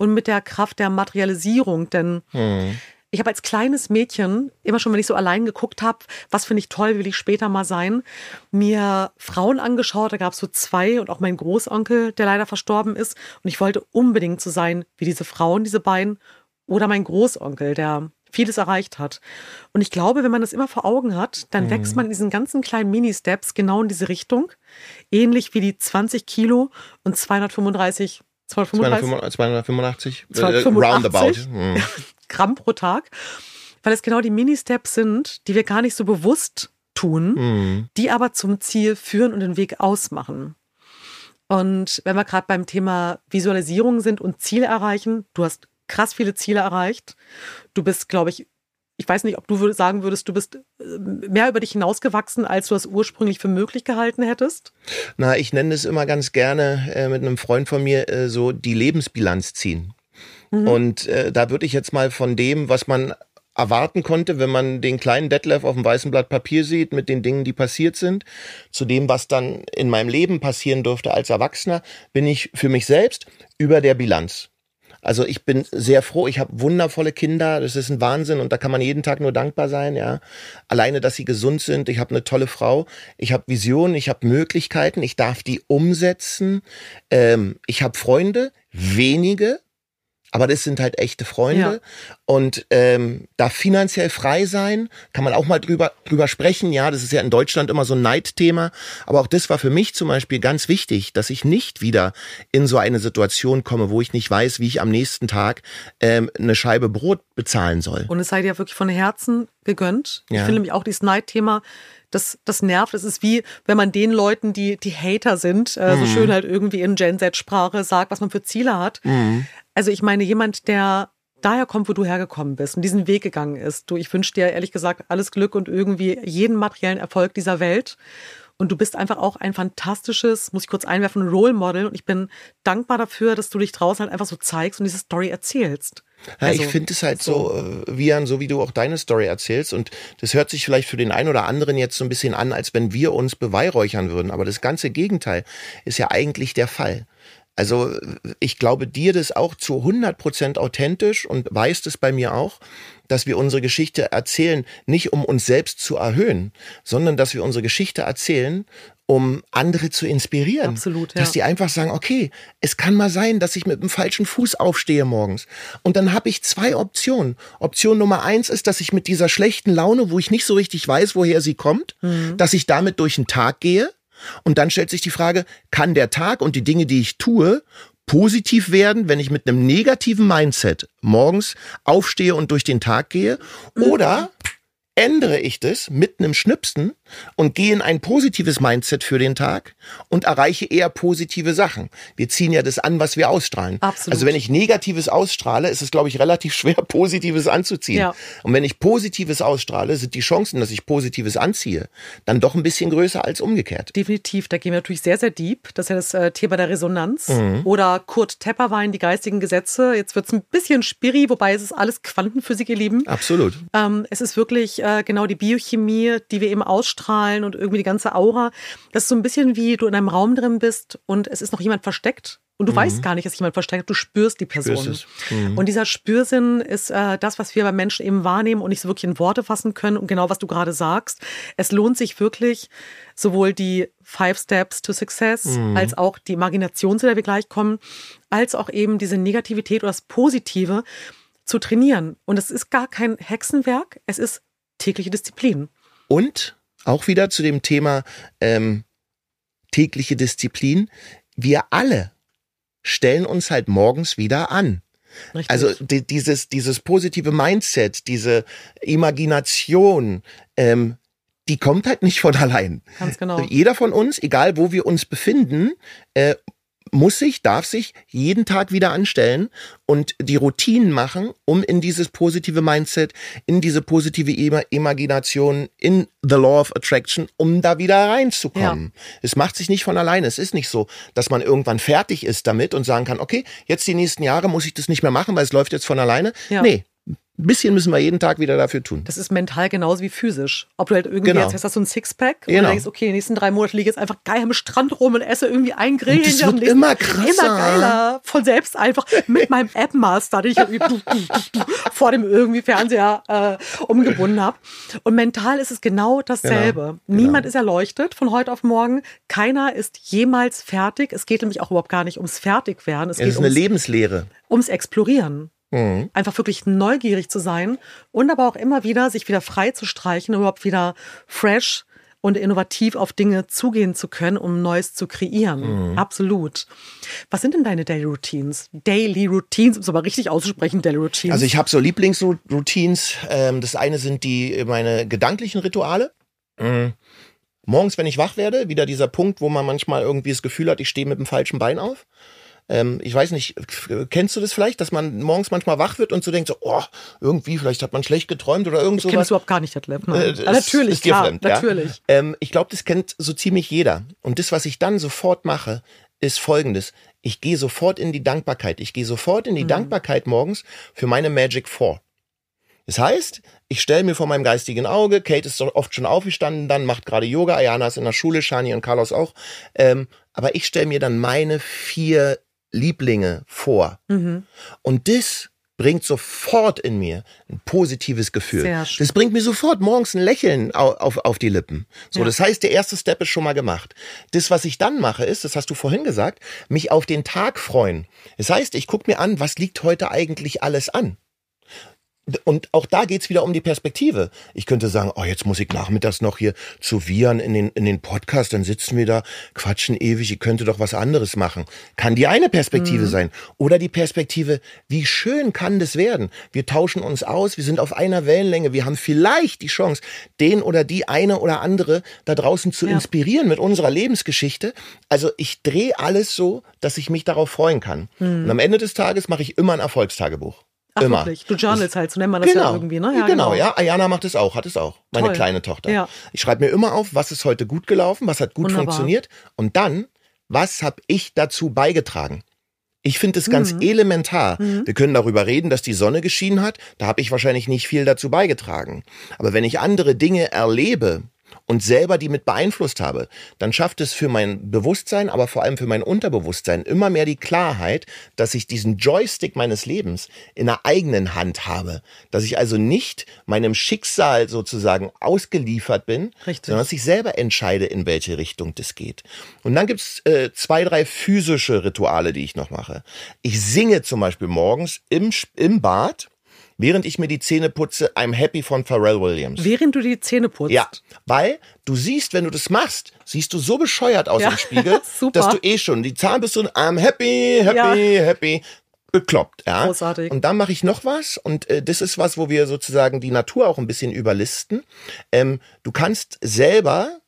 und mit der Kraft der Materialisierung. Denn mhm. ich habe als kleines Mädchen, immer schon, wenn ich so allein geguckt habe, was finde ich toll, will ich später mal sein, mir Frauen angeschaut. Da gab es so zwei und auch mein Großonkel, der leider verstorben ist. Und ich wollte unbedingt so sein wie diese Frauen, diese beiden. Oder mein Großonkel, der vieles erreicht hat. Und ich glaube, wenn man das immer vor Augen hat, dann mhm. wächst man in diesen ganzen kleinen Mini-Steps genau in diese Richtung. Ähnlich wie die 20 Kilo und 235, 235 285, 285 äh, roundabout. Mhm. Gramm pro Tag. Weil es genau die Mini-Steps sind, die wir gar nicht so bewusst tun, mhm. die aber zum Ziel führen und den Weg ausmachen. Und wenn wir gerade beim Thema Visualisierung sind und Ziele erreichen, du hast krass viele Ziele erreicht. Du bist, glaube ich, ich weiß nicht, ob du sagen würdest, du bist äh, mehr über dich hinausgewachsen, als du das ursprünglich für möglich gehalten hättest? Na, ich nenne es immer ganz gerne äh, mit einem Freund von mir äh, so die Lebensbilanz ziehen. Mhm. Und äh, da würde ich jetzt mal von dem, was man erwarten konnte, wenn man den kleinen Detlef auf dem weißen Blatt Papier sieht, mit den Dingen, die passiert sind, zu dem, was dann in meinem Leben passieren durfte als Erwachsener, bin ich für mich selbst über der Bilanz. Also ich bin sehr froh. Ich habe wundervolle Kinder. Das ist ein Wahnsinn und da kann man jeden Tag nur dankbar sein. Ja, alleine, dass sie gesund sind. Ich habe eine tolle Frau. Ich habe Visionen. Ich habe Möglichkeiten. Ich darf die umsetzen. Ähm, ich habe Freunde, wenige, aber das sind halt echte Freunde. Ja. Und ähm, da finanziell frei sein, kann man auch mal drüber, drüber sprechen. Ja, das ist ja in Deutschland immer so ein Neidthema. Aber auch das war für mich zum Beispiel ganz wichtig, dass ich nicht wieder in so eine Situation komme, wo ich nicht weiß, wie ich am nächsten Tag ähm, eine Scheibe Brot bezahlen soll. Und es sei dir wirklich von Herzen gegönnt. Ja. Ich finde nämlich auch dieses Neidthema das, das nervt. Es ist wie, wenn man den Leuten, die, die Hater sind, äh, mhm. so schön halt irgendwie in Gen Z-Sprache sagt, was man für Ziele hat. Mhm. Also ich meine, jemand, der daher kommt, wo du hergekommen bist und diesen Weg gegangen ist. Du, ich wünsche dir ehrlich gesagt alles Glück und irgendwie jeden materiellen Erfolg dieser Welt. Und du bist einfach auch ein fantastisches, muss ich kurz einwerfen, Role Model. Und ich bin dankbar dafür, dass du dich draußen halt einfach so zeigst und diese Story erzählst. Ja, also, ich finde es halt so, so äh, Vian, so wie du auch deine Story erzählst. Und das hört sich vielleicht für den einen oder anderen jetzt so ein bisschen an, als wenn wir uns beweihräuchern würden. Aber das ganze Gegenteil ist ja eigentlich der Fall. Also ich glaube dir das auch zu 100 Prozent authentisch und weißt es bei mir auch, dass wir unsere Geschichte erzählen, nicht um uns selbst zu erhöhen, sondern dass wir unsere Geschichte erzählen, um andere zu inspirieren. Absolut, ja. Dass die einfach sagen, okay, es kann mal sein, dass ich mit dem falschen Fuß aufstehe morgens. Und dann habe ich zwei Optionen. Option Nummer eins ist, dass ich mit dieser schlechten Laune, wo ich nicht so richtig weiß, woher sie kommt, mhm. dass ich damit durch den Tag gehe. Und dann stellt sich die Frage, kann der Tag und die Dinge, die ich tue, positiv werden, wenn ich mit einem negativen Mindset morgens aufstehe und durch den Tag gehe? Oder ändere ich das mit einem Schnipsen und gehe in ein positives Mindset für den Tag und erreiche eher positive Sachen. Wir ziehen ja das an, was wir ausstrahlen. Absolut. Also wenn ich Negatives ausstrahle, ist es, glaube ich, relativ schwer, Positives anzuziehen. Ja. Und wenn ich Positives ausstrahle, sind die Chancen, dass ich Positives anziehe, dann doch ein bisschen größer als umgekehrt. Definitiv. Da gehen wir natürlich sehr, sehr deep. Das ist ja das äh, Thema der Resonanz. Mhm. Oder Kurt Tepperwein, die geistigen Gesetze. Jetzt wird es ein bisschen spirri, wobei es ist alles Quantenphysik, ihr Lieben. Absolut. Ähm, es ist wirklich äh, genau die Biochemie, die wir eben ausstrahlen und irgendwie die ganze Aura. Das ist so ein bisschen wie du in einem Raum drin bist und es ist noch jemand versteckt. Und du mhm. weißt gar nicht, dass jemand versteckt. Du spürst die Person. Mhm. Und dieser Spürsinn ist äh, das, was wir bei Menschen eben wahrnehmen und nicht so wirklich in Worte fassen können. Und genau was du gerade sagst. Es lohnt sich wirklich, sowohl die Five Steps to Success, Mhm. als auch die Imagination, zu der wir gleich kommen, als auch eben diese Negativität oder das Positive zu trainieren. Und es ist gar kein Hexenwerk. Es ist tägliche Disziplin. Und auch wieder zu dem Thema ähm, tägliche Disziplin. Wir alle stellen uns halt morgens wieder an. Richtig. Also die, dieses, dieses positive Mindset, diese Imagination, ähm, die kommt halt nicht von allein. Ganz genau. Jeder von uns, egal wo wir uns befinden, äh, muss sich, darf sich jeden Tag wieder anstellen und die Routinen machen, um in dieses positive Mindset, in diese positive Ima Imagination, in the Law of Attraction, um da wieder reinzukommen. Es macht sich nicht von alleine. Es ist nicht so, dass man irgendwann fertig ist damit und sagen kann, okay, jetzt die nächsten Jahre muss ich das nicht mehr machen, weil es läuft jetzt von alleine. Ja. Nee. Ein bisschen müssen wir jeden Tag wieder dafür tun. Das ist mental genauso wie physisch. Ob du halt irgendwie Genau. jetzt hast du ein Sixpack und Genau. du denkst, okay, die nächsten drei Monate liege ich jetzt einfach geil am Strand rum und esse irgendwie ein Grill. Und das wird immer krasser. Immer geiler. Von selbst einfach mit meinem App-Master, den ich irgendwie vor dem irgendwie Fernseher äh, umgebunden habe. Und mental ist es genau dasselbe. Genau. Niemand ist erleuchtet von heute auf morgen. Keiner ist jemals fertig. Es geht nämlich auch überhaupt gar nicht ums Fertigwerden. Es Es geht ist eine ums, Lebenslehre. ums Explorieren Mhm. einfach wirklich neugierig zu sein und aber auch immer wieder sich wieder frei zu streichen, um überhaupt wieder fresh und innovativ auf Dinge zugehen zu können, um Neues zu kreieren. Absolut. Was sind denn deine Daily Routines? Daily Routines, um es aber richtig auszusprechen, Daily Routines. Also ich habe so Lieblingsroutines. Ähm, das eine sind die meine gedanklichen Rituale. Mhm. Morgens, wenn ich wach werde, wieder dieser Punkt, wo man manchmal irgendwie das Gefühl hat, ich stehe mit dem falschen Bein auf. Ähm, ich weiß nicht, kennst du das vielleicht, dass man morgens manchmal wach wird und so denkt, so, oh, irgendwie, vielleicht hat man schlecht geträumt oder irgend ich kenne sowas. das überhaupt gar nicht, Detlef. Nein. Äh, das natürlich, ist dir klar, fremd, ja? natürlich. Ähm, ich glaube, das kennt so ziemlich jeder. Und das, was ich dann sofort mache, ist folgendes. Ich gehe sofort in die Dankbarkeit. Ich gehe sofort Mhm. in die Dankbarkeit morgens für meine Magic Four. Das heißt, ich stelle mir vor meinem geistigen Auge, Kate ist doch oft schon aufgestanden, dann macht gerade Yoga, Ayana ist in der Schule, Shani und Carlos auch. Ähm, aber ich stelle mir dann meine vier Lieblinge vor. Mhm. Und das bringt sofort in mir ein positives Gefühl. Das bringt mir sofort morgens ein Lächeln au- auf, auf die Lippen. So, Ja. das heißt, der erste Step ist schon mal gemacht. Das, was ich dann mache, ist, das hast du vorhin gesagt, mich auf den Tag freuen. Das heißt, ich gucke mir an, was liegt heute eigentlich alles an. Und auch da geht's wieder um die Perspektive. Ich könnte sagen, oh, jetzt muss ich nachmittags noch hier zu Viren in den, in den Podcast, dann sitzen wir da, quatschen ewig, ich könnte doch was anderes machen. Kann die eine Perspektive sein. Oder die Perspektive, wie schön kann das werden? Wir tauschen uns aus, wir sind auf einer Wellenlänge, wir haben vielleicht die Chance, den oder die eine oder andere da draußen zu Ja. inspirieren mit unserer Lebensgeschichte. Also ich drehe alles so, dass ich mich darauf freuen kann. Und am Ende des Tages mache ich immer ein Erfolgstagebuch. Ach, immer. wirklich. Du journalst halt, so nennt man das ja irgendwie, ne? genau, ja. Ayana macht es auch, hat es auch. Meine Toll. kleine Tochter. Ja. Ich schreibe mir immer auf, was ist heute gut gelaufen, was hat gut Wunderbar. funktioniert und dann, was habe ich dazu beigetragen? Ich finde es ganz Mhm. elementar. Wir können darüber reden, dass die Sonne geschienen hat. Da habe ich wahrscheinlich nicht viel dazu beigetragen. Aber wenn ich andere Dinge erlebe und selber die mit beeinflusst habe, dann schafft es für mein Bewusstsein, aber vor allem für mein Unterbewusstsein immer mehr die Klarheit, dass ich diesen Joystick meines Lebens in der eigenen Hand habe. Dass ich also nicht meinem Schicksal sozusagen ausgeliefert bin, Richtig. sondern dass ich selber entscheide, in welche Richtung das geht. Und dann gibt's äh, zwei, drei physische Rituale, die ich noch mache. Ich singe zum Beispiel morgens im, im Bad während ich mir die Zähne putze, I'm Happy von Pharrell Williams. Während du die Zähne putzt. Ja, weil du siehst, wenn du das machst, siehst du so bescheuert aus Ja, im Spiegel, dass du eh schon die Zahnbürste und I'm happy, happy, Ja. happy bekloppt, ja. Großartig. Und dann mache ich noch was und äh, das ist was, wo wir sozusagen die Natur auch ein bisschen überlisten. Ähm, du kannst selber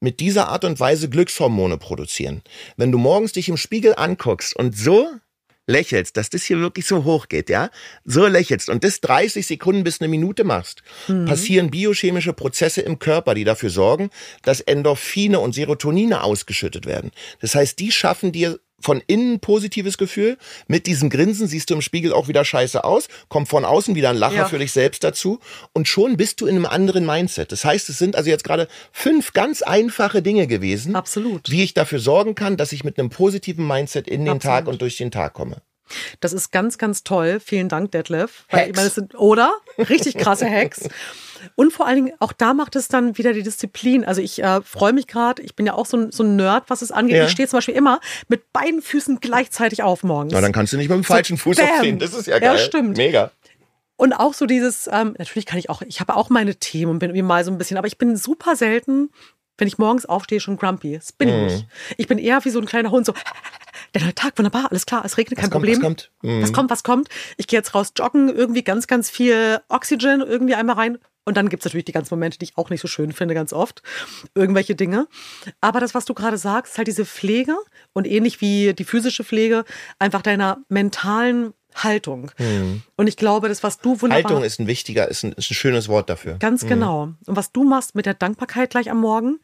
mit dieser Art und Weise Glückshormone produzieren. Wenn du morgens dich im Spiegel anguckst und so lächelst, dass das hier wirklich so hoch geht, ja, so lächelst und das 30 Sekunden bis eine Minute machst, passieren biochemische Prozesse im Körper, die dafür sorgen, dass Endorphine und Serotonine ausgeschüttet werden. Das heißt, die schaffen dir von innen ein positives Gefühl. Mit diesem Grinsen siehst du im Spiegel auch wieder scheiße aus. Kommt von außen wieder ein Lacher Ja. für dich selbst dazu. Und schon bist du in einem anderen Mindset. Das heißt, es sind also jetzt gerade fünf ganz einfache Dinge gewesen, Absolut. wie ich dafür sorgen kann, dass ich mit einem positiven Mindset in den Absolut. Tag und durch den Tag komme. Das ist ganz, ganz toll. Vielen Dank, Detlef. Weil, Hacks. ich meine, das sind, oder? Richtig krasse Hacks. Und vor allen Dingen, auch da macht es dann wieder die Disziplin. Also ich äh, freue mich gerade, ich bin ja auch so ein, so ein Nerd, was es angeht. Ja. Ich stehe zum Beispiel immer mit beiden Füßen gleichzeitig auf morgens. Na, dann kannst du nicht mit dem falschen Fuß bam. aufstehen. Das ist ja Ja, geil. stimmt. Mega. Und auch so dieses, ähm, natürlich kann ich auch, ich habe auch meine Themen und bin irgendwie mal so ein bisschen, aber ich bin super selten, wenn ich morgens aufstehe, schon grumpy. Das bin Mhm. ich nicht. Ich bin eher wie so ein kleiner Hund, so, der neue Tag, wunderbar, alles klar, es regnet, kein kommt, Problem. was kommt? Mhm. Was kommt, was kommt. Ich gehe jetzt raus joggen, irgendwie ganz, ganz viel Oxygen irgendwie einmal rein. Und dann gibt's natürlich die ganzen Momente, die ich auch nicht so schön finde, ganz oft. Irgendwelche Dinge. Aber das, was du gerade sagst, halt diese Pflege und ähnlich wie die physische Pflege, einfach deiner mentalen Haltung. Und ich glaube, das, was du wunderbar... Mhm. Haltung ist ein wichtiger, ist ein, ist ein schönes Wort dafür. Ganz genau. Und was du machst mit der Dankbarkeit gleich am Morgen,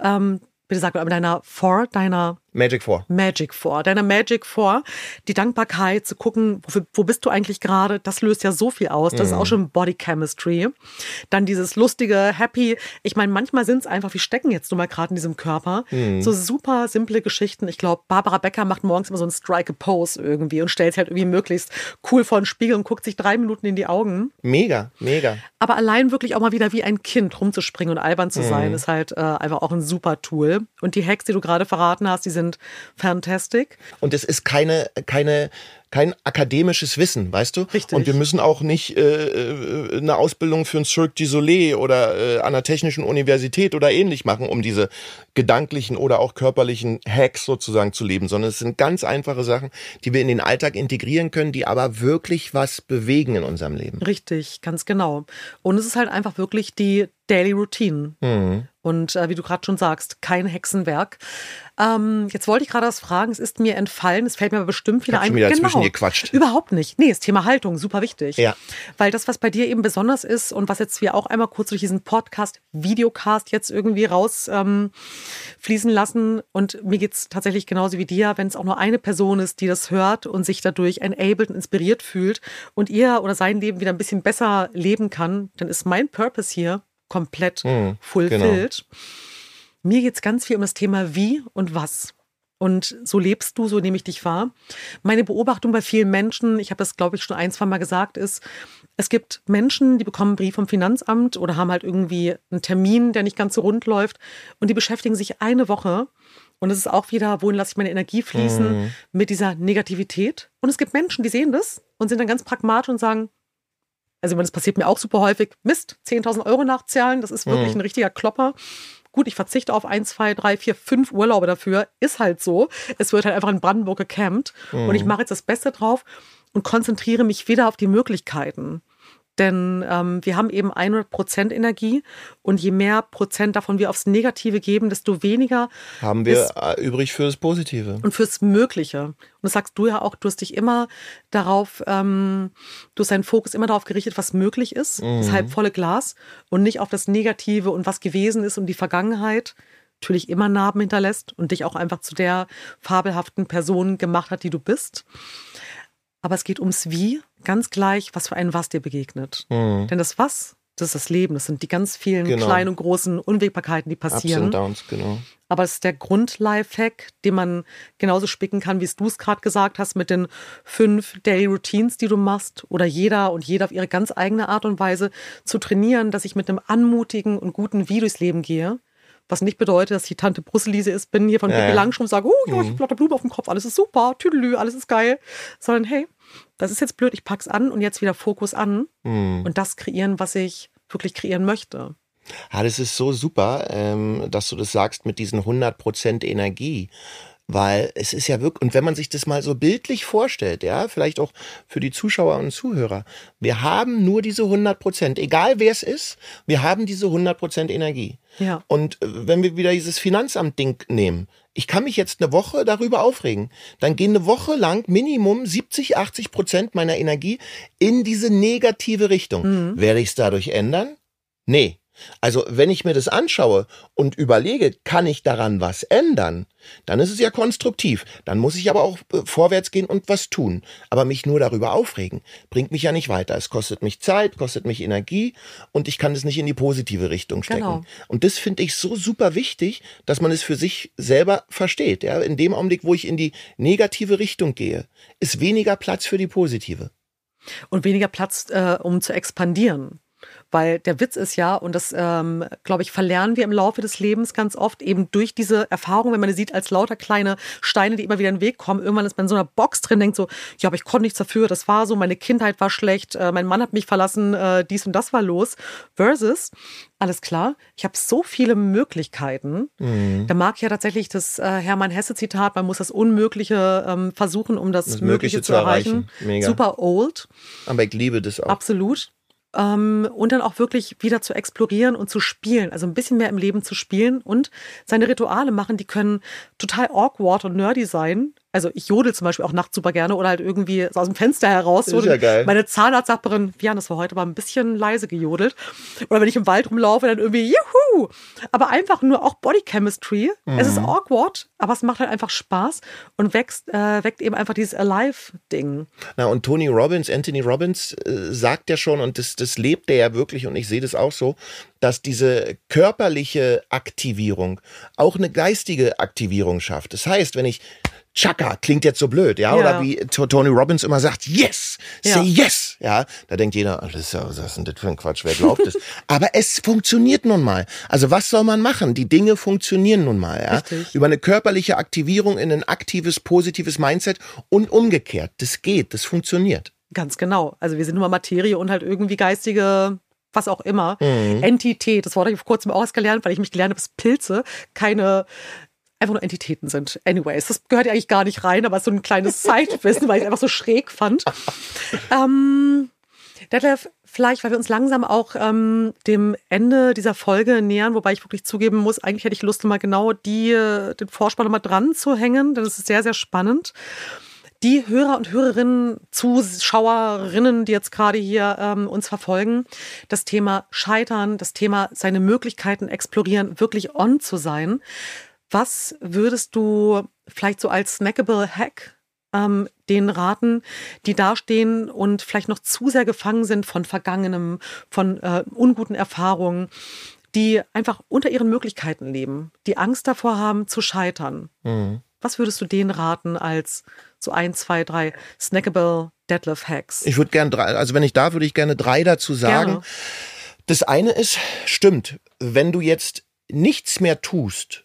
ähm, bitte sag mal, mit deiner Four, deiner Magic 4. Magic vor, deiner Magic vor, die Dankbarkeit zu gucken, wofür, wo bist du eigentlich gerade, das löst ja so viel aus, das ist auch schon Body Chemistry. Dann dieses lustige, happy, ich meine, manchmal sind es einfach, wir stecken jetzt nur mal gerade in diesem Körper, so super simple Geschichten. Ich glaube, Barbara Becker macht morgens immer so einen Strike-a-Pose irgendwie und stellt sich halt irgendwie möglichst cool vor den Spiegel und guckt sich drei Minuten in die Augen. Mega, mega. Aber allein wirklich auch mal wieder wie ein Kind rumzuspringen und albern zu sein, ist halt äh, einfach auch ein super Tool. Und die Hacks, die du gerade verraten hast, die sind fantastic. Und es ist keine, keine, kein akademisches Wissen, weißt du? Richtig. Und wir müssen auch nicht äh, äh, eine Ausbildung für ein Cirque du Soleil oder äh, an einer technischen Universität oder ähnlich machen, um diese gedanklichen oder auch körperlichen Hacks sozusagen zu leben, sondern es sind ganz einfache Sachen, die wir in den Alltag integrieren können, die aber wirklich was bewegen in unserem Leben. Richtig, ganz genau. Und es ist halt einfach wirklich die Daily Routine. Und äh, wie du gerade schon sagst, kein Hexenwerk. Ähm, jetzt wollte ich gerade was fragen, es ist mir entfallen, es fällt mir aber bestimmt wieder ein. schon wieder dazwischen gequatscht. Überhaupt nicht. Nee, das Thema Haltung, super wichtig. Ja. Weil das, was bei dir eben besonders ist und was jetzt wir auch einmal kurz durch diesen Podcast, Videocast jetzt irgendwie raus ähm, fließen lassen. Und mir geht's tatsächlich genauso wie dir, wenn es auch nur eine Person ist, die das hört und sich dadurch enabled und inspiriert fühlt und ihr oder sein Leben wieder ein bisschen besser leben kann, dann ist mein Purpose hier komplett Mhm, fulfilled. Mir geht's ganz viel um das Thema wie und was. Und so lebst du, so nehme ich dich wahr. Meine Beobachtung bei vielen Menschen, ich habe das, glaube ich, schon ein, zwei Mal gesagt, ist, es gibt Menschen, die bekommen einen Brief vom Finanzamt oder haben halt irgendwie einen Termin, der nicht ganz so rund läuft und die beschäftigen sich eine Woche. Und es ist auch wieder, wohin lasse ich meine Energie fließen mit dieser Negativität. Und es gibt Menschen, die sehen das und sind dann ganz pragmatisch und sagen, also ich meine, das passiert mir auch super häufig, Mist, 10.000 Euro nachzahlen, das ist wirklich ein richtiger Klopper. Gut, ich verzichte auf ein, zwei, drei, vier, fünf Urlaube dafür. Ist halt so. Es wird halt einfach in Brandenburg gecampt. Und ich mache jetzt das Beste drauf und konzentriere mich wieder auf die Möglichkeiten. Denn ähm, wir haben eben 100% Energie und je mehr Prozent davon wir aufs Negative geben, desto weniger Haben wir ist- äh, übrig für das Positive. und fürs Mögliche. Und das sagst du ja auch, du hast dich immer darauf, ähm, du hast deinen Fokus immer darauf gerichtet, was möglich ist, das halbvolle Glas und nicht auf das Negative und was gewesen ist und die Vergangenheit natürlich immer Narben hinterlässt und dich auch einfach zu der fabelhaften Person gemacht hat, die du bist. Aber es geht ums Wie, ganz gleich, was für ein Was dir begegnet. Denn das Was Das ist das Leben. Das sind die ganz vielen genau. kleinen und großen Unwägbarkeiten, die passieren. Ups and Downs, genau. Aber es ist der Grund-Lifehack, den man genauso spicken kann, wie es du es gerade gesagt hast, mit den fünf Daily Routines, die du machst. Oder jeder und jeder auf ihre ganz eigene Art und Weise zu trainieren, dass ich mit einem anmutigen und guten Wie durchs Leben gehe. Was nicht bedeutet, dass ich Tante Brüsselise ist, bin hier von ja, Pippi Langstrumpf und sage, oh ja, ich habe lauter Blumen auf dem Kopf, alles ist super, tüdelü, alles ist geil. Sondern hey, das ist jetzt blöd, ich pack's an und jetzt wieder Fokus an mhm. und das kreieren, was ich wirklich kreieren möchte. Ja, das ist so super, ähm, dass du das sagst mit diesen 100% Energie. Weil es ist ja wirklich, und wenn man sich das mal so bildlich vorstellt, ja, vielleicht auch für die Zuschauer und Zuhörer, wir haben nur diese 100 Prozent, egal wer es ist, wir haben diese 100 Prozent Energie. Ja. Und äh, wenn wir wieder dieses Finanzamt-Ding nehmen, ich kann mich jetzt eine Woche darüber aufregen. Dann gehen eine Woche lang Minimum 70, 80 Prozent meiner Energie in diese negative Richtung. Mhm. Werde ich es dadurch ändern? Nee. Also wenn ich mir das anschaue und überlege, kann ich daran was ändern, dann ist es ja konstruktiv. Dann muss ich aber auch äh, vorwärts gehen und was tun. Aber mich nur darüber aufregen, bringt mich ja nicht weiter. Es kostet mich Zeit, kostet mich Energie und ich kann es nicht in die positive Richtung stecken. Genau. Und das finde ich so super wichtig, dass man es für sich selber versteht. Ja, in dem Augenblick, wo ich in die negative Richtung gehe, ist weniger Platz für die positive. Und weniger Platz, äh, um zu expandieren. Weil der Witz ist ja, und das, ähm, glaube ich, verlernen wir im Laufe des Lebens ganz oft, eben durch diese Erfahrung, wenn man die sieht als lauter kleine Steine, die immer wieder in den Weg kommen. Irgendwann ist man in so einer Box drin, denkt so, ja, aber ich konnte nichts dafür, das war so, meine Kindheit war schlecht, äh, mein Mann hat mich verlassen, äh, dies und das war los. Versus, alles klar, ich habe so viele Möglichkeiten. Mhm. Da mag ich ja tatsächlich das äh, Hermann Hesse-Zitat, man muss das Unmögliche ähm, versuchen, um das, das Mögliche, Mögliche, zu erreichen. erreichen. Super old. Aber ich liebe das auch. Absolut ähm, und dann auch wirklich wieder zu explorieren und zu spielen, also ein bisschen mehr im Leben zu spielen. Und seine Rituale machen, die können total awkward und nerdy sein, also ich jodel zum Beispiel auch nachts super gerne oder halt irgendwie aus dem Fenster heraus. Ist ja geil. Meine Zahnarztnachbarin, Jan, das war heute aber ein bisschen leise gejodelt. Oder wenn ich im Wald rumlaufe, dann irgendwie, juhu! Aber einfach nur auch Body Chemistry. Mhm. Es ist mhm. awkward, aber es macht halt einfach Spaß und wächst, äh, weckt eben einfach dieses Alive-Ding. Na, und Tony Robbins, Anthony Robbins, äh, sagt ja schon, und das, das lebt er ja wirklich, und ich sehe das auch so, dass diese körperliche Aktivierung auch eine geistige Aktivierung schafft. Das heißt, wenn ich Chaka klingt jetzt so blöd, ja? ja. Oder wie Tony Robbins immer sagt, yes, say ja. yes, ja? Da denkt jeder, das ist ja, was ist denn das für ein Quatsch, wer glaubt es? Aber es funktioniert nun mal. Also was soll man machen? Die Dinge funktionieren nun mal, ja? Richtig. Über eine körperliche Aktivierung in ein aktives, positives Mindset und umgekehrt. Das geht, das funktioniert. Ganz genau. Also wir sind nur Materie und halt irgendwie geistige was auch immer, mhm. Entität. Das Wort habe ich vor kurzem auch erst gelernt, weil ich mich gelernt habe, dass Pilze keine einfach nur Entitäten sind. Anyways, das gehört ja eigentlich gar nicht rein, aber so ein kleines Zeitwissen, weil ich es einfach so schräg fand. ähm, Detlef, vielleicht, weil wir uns langsam auch ähm, dem Ende dieser Folge nähern, wobei ich wirklich zugeben muss, eigentlich hätte ich Lust, mal genau die, den Vorspann mal dran zu hängen, denn es ist sehr, sehr spannend. Die Hörer und Hörerinnen, Zuschauerinnen, die jetzt gerade hier ähm, uns verfolgen, das Thema Scheitern, das Thema seine Möglichkeiten explorieren, wirklich on zu sein. Was würdest du vielleicht so als snackable Hack ähm, den raten, die dastehen und vielleicht noch zu sehr gefangen sind von Vergangenem, von äh, unguten Erfahrungen, die einfach unter ihren Möglichkeiten leben, die Angst davor haben zu scheitern? Mhm. Was würdest du denen raten als so ein, zwei, drei snackable Deadlift Hacks? Ich würde gerne drei, also wenn ich da würde ich gerne drei dazu sagen. Gerne. Das eine ist, stimmt, wenn du jetzt nichts mehr tust,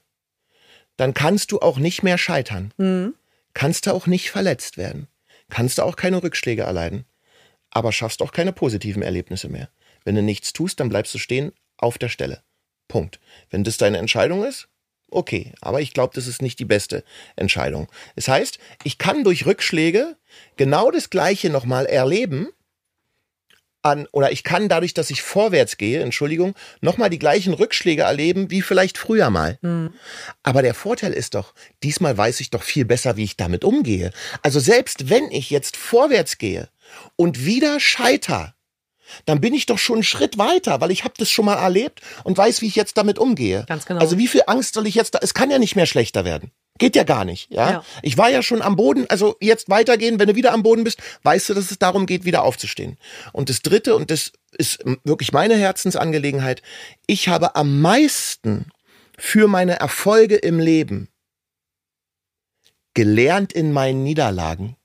dann kannst du auch nicht mehr scheitern. Mhm. Kannst du auch nicht verletzt werden. Kannst du auch keine Rückschläge erleiden. Aber schaffst auch keine positiven Erlebnisse mehr. Wenn du nichts tust, dann bleibst du stehen auf der Stelle. Punkt. Wenn das deine Entscheidung ist, okay. Aber ich glaube, das ist nicht die beste Entscheidung. Das heißt, ich kann durch Rückschläge genau das Gleiche nochmal erleben, an, oder ich kann dadurch, dass ich vorwärts gehe, Entschuldigung, nochmal die gleichen Rückschläge erleben wie vielleicht früher mal. Mhm. Aber der Vorteil ist doch, diesmal weiß ich doch viel besser, wie ich damit umgehe. Also selbst wenn ich jetzt vorwärts gehe und wieder scheiter, dann bin ich doch schon einen Schritt weiter, weil ich habe das schon mal erlebt und weiß, wie ich jetzt damit umgehe. Ganz genau. Also wie viel Angst soll ich jetzt da? Es kann ja nicht mehr schlechter werden. Geht ja gar nicht, ja? ja? Ich war ja schon am Boden, also jetzt weitergehen, wenn du wieder am Boden bist, weißt du, dass es darum geht, wieder aufzustehen. Und das dritte, und das ist wirklich meine Herzensangelegenheit, ich habe am meisten für meine Erfolge im Leben gelernt in meinen Niederlagen.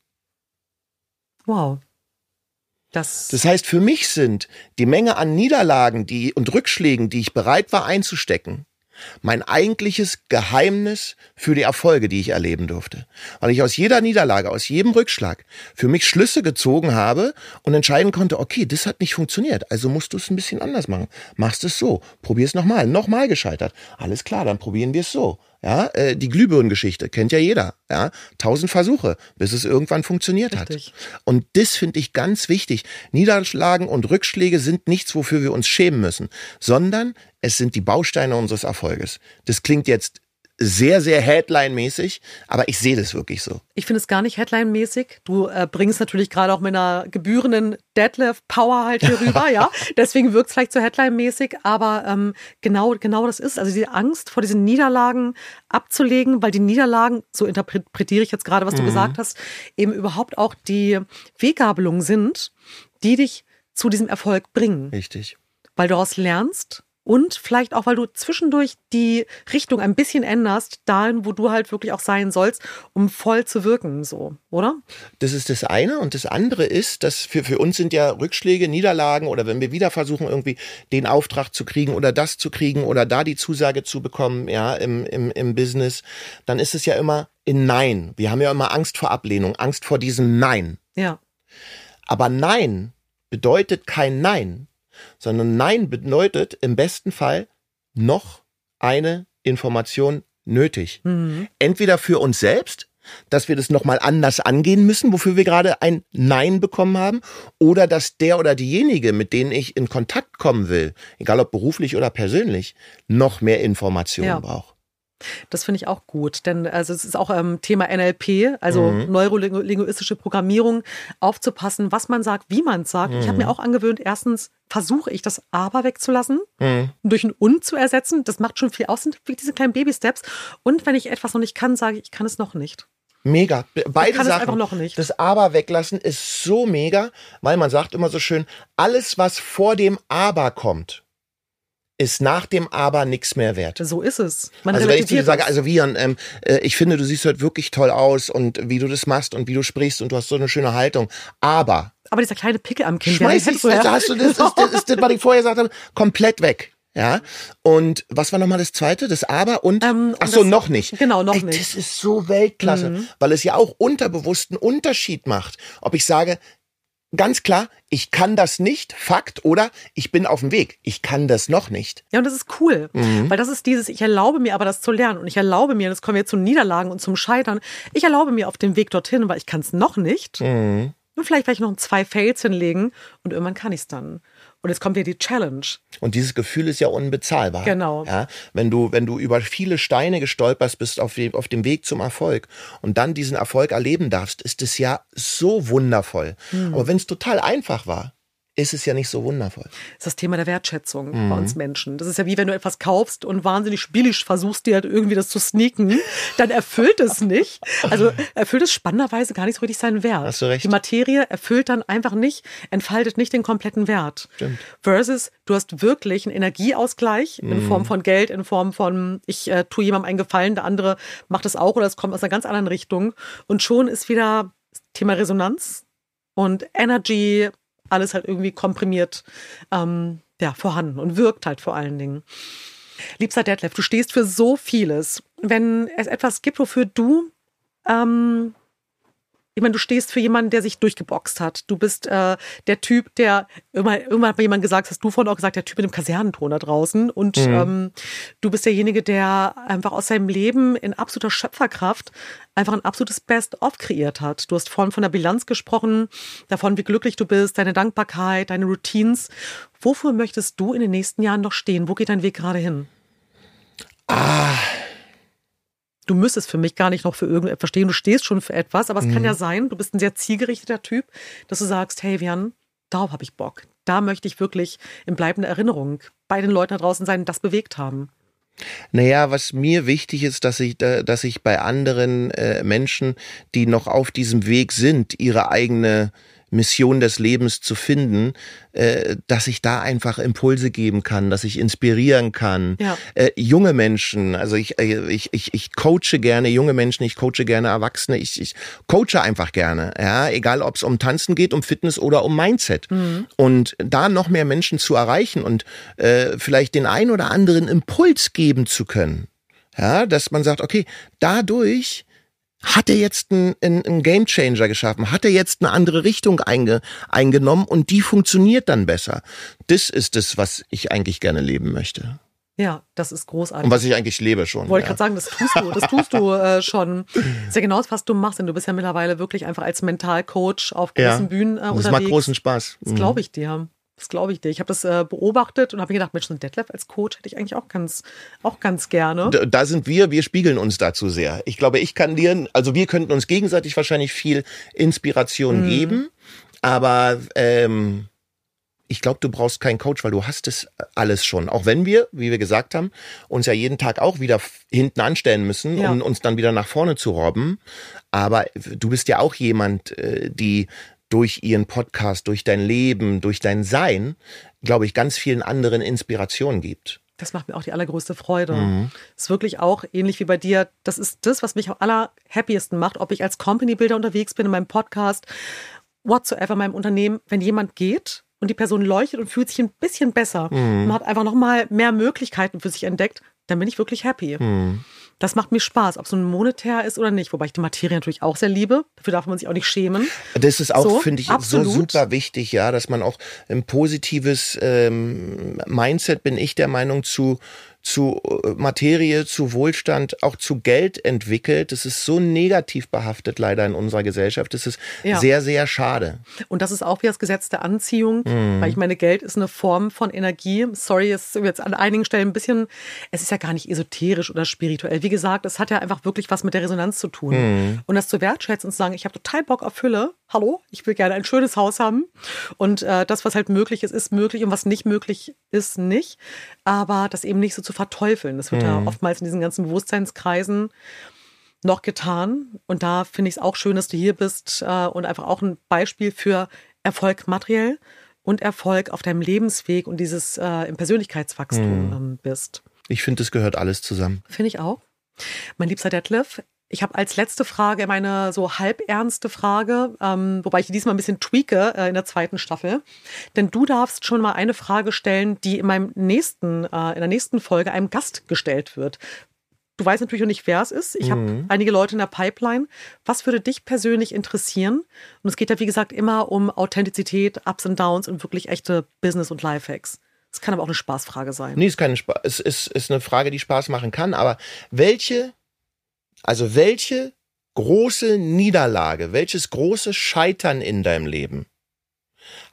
Wow. Das, das heißt, für mich sind die Menge an Niederlagen die, und Rückschlägen, die ich bereit war einzustecken, mein eigentliches Geheimnis für die Erfolge, die ich erleben durfte. Weil ich aus jeder Niederlage, aus jedem Rückschlag für mich Schlüsse gezogen habe und entscheiden konnte, okay, das hat nicht funktioniert, also musst du es ein bisschen anders machen. Machst es so, probier es nochmal, nochmal gescheitert. Alles klar, dann probieren wir es so. Ja, äh, die Glühbirnengeschichte kennt ja jeder. Ja, tausend Versuche, bis es irgendwann funktioniert Richtig. hat. Und das finde ich ganz wichtig. Niederschlagen und Rückschläge sind nichts, wofür wir uns schämen müssen, sondern es sind die Bausteine unseres Erfolges. Das klingt jetzt sehr, sehr Headline-mäßig, aber ich sehe das wirklich so. Ich finde es gar nicht Headline-mäßig. Du äh, bringst natürlich gerade auch mit einer gebührenden Deadlift-Power halt hier rüber, ja. Deswegen wirkt es vielleicht so Headline-mäßig, aber ähm, genau, genau das ist. Also die Angst vor diesen Niederlagen abzulegen, weil die Niederlagen, so interpretiere ich jetzt gerade, was du mhm. gesagt hast, eben überhaupt auch die Weggabelungen sind, die dich zu diesem Erfolg bringen. Richtig. Weil du daraus lernst, und vielleicht auch, weil du zwischendurch die Richtung ein bisschen änderst, dahin, wo du halt wirklich auch sein sollst, um voll zu wirken, so, oder? Das ist das eine. Und das andere ist, dass für, für uns sind ja Rückschläge, Niederlagen oder wenn wir wieder versuchen, irgendwie den Auftrag zu kriegen oder das zu kriegen oder da die Zusage zu bekommen, ja, im, im, im Business, dann ist es ja immer in Nein. Wir haben ja immer Angst vor Ablehnung, Angst vor diesem Nein. Ja. Aber Nein bedeutet kein Nein, sondern Nein bedeutet im besten Fall noch eine Information nötig. Mhm. Entweder für uns selbst, dass wir das nochmal anders angehen müssen, wofür wir gerade ein Nein bekommen haben, oder dass der oder diejenige, mit denen ich in Kontakt kommen will, egal ob beruflich oder persönlich, noch mehr Informationen ja. braucht. Das finde ich auch gut, denn also es ist auch ähm, Thema NLP, also mhm. neurolinguistische Programmierung, aufzupassen, was man sagt, wie man es sagt. Mhm. Ich habe mir auch angewöhnt, erstens versuche ich das Aber wegzulassen, mhm. durch ein Und zu ersetzen. Das macht schon viel aus, sind diese kleinen Baby-Steps. Und wenn ich etwas noch nicht kann, sage ich, ich kann es noch nicht. Mega. Beide Sachen. noch nicht. Das Aber weglassen ist so mega, weil man sagt immer so schön, alles, was vor dem Aber kommt, ist nach dem Aber nichts mehr wert. So ist es. Man also wenn ich dir sage, also Vian, ähm, äh, ich finde, du siehst heute wirklich toll aus und wie du das machst und wie du sprichst und du hast so eine schöne Haltung. Aber. Aber dieser kleine Pickel am Kinn, schmeiß ich, also hast du das, das, das, das, was ich vorher gesagt habe, komplett weg. Ja. Und was war nochmal das zweite? Das Aber und, ähm, ach so, noch nicht. Genau, noch Ey, nicht. Das ist so Weltklasse, mhm. weil es ja auch unterbewussten Unterschied macht. Ob ich sage, ganz klar, ich kann das nicht, Fakt, oder ich bin auf dem Weg, ich kann das noch nicht. Ja, und das ist cool, mhm. weil das ist dieses, ich erlaube mir aber das zu lernen und ich erlaube mir, das kommen wir zu Niederlagen und zum Scheitern, ich erlaube mir auf dem Weg dorthin, weil ich kann es noch nicht. Mhm. Und vielleicht werde ich noch zwei Fails hinlegen und irgendwann kann ich es dann. Und jetzt kommt ja die Challenge. Und dieses Gefühl ist ja unbezahlbar. Genau. Ja, wenn du, wenn du über viele Steine gestolpert bist auf, dem, auf dem Weg zum Erfolg und dann diesen Erfolg erleben darfst, ist es ja so wundervoll. Mhm. Aber wenn es total einfach war, ist es ja nicht so wundervoll. Das ist das Thema der Wertschätzung mhm. bei uns Menschen. Das ist ja wie wenn du etwas kaufst und wahnsinnig billig versuchst, dir halt irgendwie das zu sneaken, dann erfüllt es nicht. Also erfüllt es spannenderweise gar nicht so richtig seinen Wert. Hast du recht. Die Materie erfüllt dann einfach nicht, entfaltet nicht den kompletten Wert. Stimmt. Versus du hast wirklich einen Energieausgleich mhm. in Form von Geld, in Form von ich äh, tue jemandem einen Gefallen, der andere macht es auch oder es kommt aus einer ganz anderen Richtung und schon ist wieder Thema Resonanz und Energy alles halt irgendwie komprimiert ähm, ja, vorhanden und wirkt halt vor allen Dingen. Liebster Detlef, du stehst für so vieles. Wenn es etwas gibt, wofür du ähm, ich meine, du stehst für jemanden, der sich durchgeboxt hat. Du bist äh, der Typ, der immer, irgendwann hat mir jemand gesagt, hast du vorhin auch gesagt, der Typ mit dem Kasernenton da draußen. Und mhm. ähm, du bist derjenige, der einfach aus seinem Leben in absoluter Schöpferkraft einfach ein absolutes Best-of kreiert hat. Du hast vorhin von der Bilanz gesprochen, davon, wie glücklich du bist, deine Dankbarkeit, deine Routines. Wofür möchtest du in den nächsten Jahren noch stehen? Wo geht dein Weg gerade hin? Ah du müsstest für mich gar nicht noch für irgendetwas verstehen, du stehst schon für etwas, aber es mhm. kann ja sein, du bist ein sehr zielgerichteter Typ, dass du sagst, hey Vian, darauf habe ich Bock. Da möchte ich wirklich in bleibender Erinnerung bei den Leuten da draußen sein, das bewegt haben. Naja, was mir wichtig ist, dass ich, dass ich bei anderen äh, Menschen, die noch auf diesem Weg sind, ihre eigene Mission des Lebens zu finden, äh, dass ich da einfach Impulse geben kann, dass ich inspirieren kann. Ja. Äh, junge Menschen, also ich, äh, ich, ich, ich coache gerne junge Menschen, ich coache gerne Erwachsene, ich, ich coache einfach gerne, ja, egal ob es um Tanzen geht, um Fitness oder um Mindset. Mhm. Und da noch mehr Menschen zu erreichen und äh, vielleicht den ein oder anderen Impuls geben zu können. Ja, dass man sagt, okay, dadurch hat er jetzt einen, einen Game Changer geschaffen? Hat er jetzt eine andere Richtung einge, eingenommen und die funktioniert dann besser? Das ist es, was ich eigentlich gerne leben möchte. Ja, das ist großartig. Und was ich eigentlich lebe schon. Wollte ja. ich gerade sagen, das tust du, das tust du äh, schon. Das ist ja genau das, was du machst, denn du bist ja mittlerweile wirklich einfach als Mentalcoach auf gewissen ja. Bühnen äh, unterwegs. Das macht großen Spaß. Das glaube ich dir. Das glaube ich dir. Ich habe das äh, beobachtet und habe mir gedacht, Mensch, so ein Detlef als Coach hätte ich eigentlich auch ganz, auch ganz gerne. Da, da, sind wir, wir spiegeln uns dazu sehr. Ich glaube, ich kann dir, also wir könnten uns gegenseitig wahrscheinlich viel Inspiration mhm. geben, aber ähm, ich glaube, du brauchst keinen Coach, weil du hast es alles schon. Auch wenn wir, wie wir gesagt haben, uns ja jeden Tag auch wieder hinten anstellen müssen, ja. um uns dann wieder nach vorne zu robben. Aber du bist ja auch jemand, äh, die durch ihren Podcast, durch dein Leben, durch dein Sein, glaube ich, ganz vielen anderen Inspirationen gibt. Das macht mir auch die allergrößte Freude. Mhm. Ist wirklich auch ähnlich wie bei dir. Das ist das, was mich am allerhappiesten macht, ob ich als Company Builder unterwegs bin in meinem Podcast, whatsoever, in meinem Unternehmen. Wenn jemand geht und die Person leuchtet und fühlt sich ein bisschen besser, mhm. man hat einfach noch mal mehr Möglichkeiten für sich entdeckt, dann bin ich wirklich happy. Mhm. Das macht mir Spaß, ob es so ein monetär ist oder nicht. Wobei ich die Materie natürlich auch sehr liebe. Dafür darf man sich auch nicht schämen. Das ist auch, so, finde ich, absolut. so super wichtig, ja, dass man auch ein positives ähm, Mindset, bin ich der Meinung, zu zu äh, Materie, zu Wohlstand, auch zu Geld entwickelt. Das ist so negativ behaftet leider in unserer Gesellschaft. Das ist ja. sehr, sehr schade. Und das ist auch wie das Gesetz der Anziehung, mhm. weil ich meine, Geld ist eine Form von Energie. Sorry, es ist jetzt an einigen Stellen ein bisschen, es ist ja gar nicht esoterisch oder spirituell. Wie gesagt, es hat ja einfach wirklich was mit der Resonanz zu tun. Mhm. Und das zu wertschätzen und zu sagen, ich habe total Bock auf Fülle. Hallo, ich will gerne ein schönes Haus haben. Und äh, das, was halt möglich ist, ist möglich und was nicht möglich ist, nicht. Aber das eben nicht so zu verteufeln. Das wird mhm. ja oftmals in diesen ganzen Bewusstseinskreisen noch getan. Und da finde ich es auch schön, dass du hier bist äh, und einfach auch ein Beispiel für Erfolg materiell und Erfolg auf deinem Lebensweg und dieses äh, im Persönlichkeitswachstum mhm. ähm, bist. Ich finde, es gehört alles zusammen. Finde ich auch. Mein liebster Detlef, ich habe als letzte Frage meine so halb ernste Frage, ähm, wobei ich diesmal ein bisschen tweake äh, in der zweiten Staffel. Denn du darfst schon mal eine Frage stellen, die in meinem nächsten, äh, in der nächsten Folge einem Gast gestellt wird. Du weißt natürlich noch nicht, wer es ist. Ich mhm. habe einige Leute in der Pipeline. Was würde dich persönlich interessieren? Und es geht ja, wie gesagt, immer um Authentizität, Ups und Downs und wirklich echte Business- und Lifehacks. Es kann aber auch eine Spaßfrage sein. Nee, es ist keine Spaß. Es ist, ist eine Frage, die Spaß machen kann. Aber welche also welche große Niederlage, welches große Scheitern in deinem Leben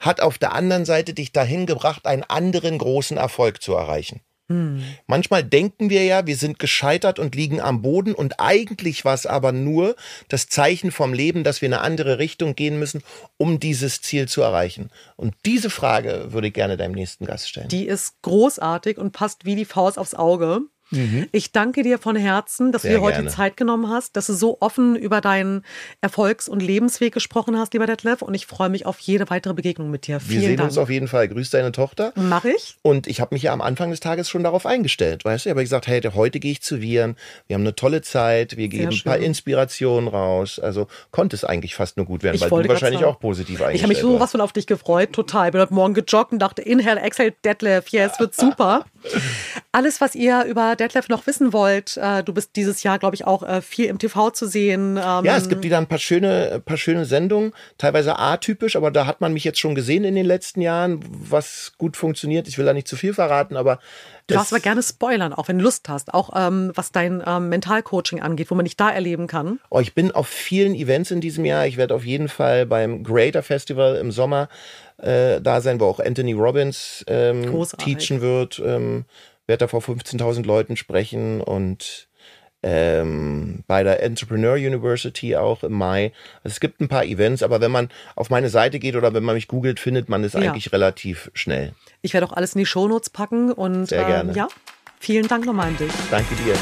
hat auf der anderen Seite dich dahin gebracht, einen anderen großen Erfolg zu erreichen? Hm. Manchmal denken wir ja, wir sind gescheitert und liegen am Boden und eigentlich war es aber nur das Zeichen vom Leben, dass wir in eine andere Richtung gehen müssen, um dieses Ziel zu erreichen. Und diese Frage würde ich gerne deinem nächsten Gast stellen. Die ist großartig und passt wie die Faust aufs Auge. Mhm. Ich danke dir von Herzen, dass Sehr du dir heute gerne. Zeit genommen hast, dass du so offen über deinen Erfolgs- und Lebensweg gesprochen hast, lieber Detlef. Und ich freue mich auf jede weitere Begegnung mit dir. Vielen Wir sehen Dank. uns auf jeden Fall. Grüß deine Tochter. Mach ich. Und ich habe mich ja am Anfang des Tages schon darauf eingestellt. Weißt du, ich habe gesagt, hey, heute gehe ich zu Viren. Wir haben eine tolle Zeit. Wir geben ein paar Inspirationen raus. Also konnte es eigentlich fast nur gut werden, ich weil du wahrscheinlich auch positiv eingestellt Ich habe mich so was von auf dich gefreut. Total. Ich bin heute Morgen gejoggt und dachte, inhale, exhale, Detlef. Yes, wird super. Alles, was ihr über Detlef noch wissen wollt, äh, du bist dieses Jahr, glaube ich, auch äh, viel im TV zu sehen. Ähm ja, es gibt wieder ein paar schöne, paar schöne Sendungen, teilweise atypisch, aber da hat man mich jetzt schon gesehen in den letzten Jahren, was gut funktioniert. Ich will da nicht zu viel verraten, aber Du darfst aber gerne spoilern, auch wenn du Lust hast, auch ähm, was dein ähm, Mentalcoaching angeht, wo man dich da erleben kann. Oh, ich bin auf vielen Events in diesem Jahr. Ich werde auf jeden Fall beim Greater Festival im Sommer äh, da sein, wo auch Anthony Robbins ähm, teachen wird. Ähm, werde da vor 15.000 Leuten sprechen und ähm, bei der Entrepreneur University auch im Mai. Also es gibt ein paar Events, aber wenn man auf meine Seite geht oder wenn man mich googelt, findet man es ja. eigentlich relativ schnell. Ich werde auch alles in die Shownotes packen und Sehr gerne. Ähm, ja, Vielen Dank nochmal an dich. Danke dir.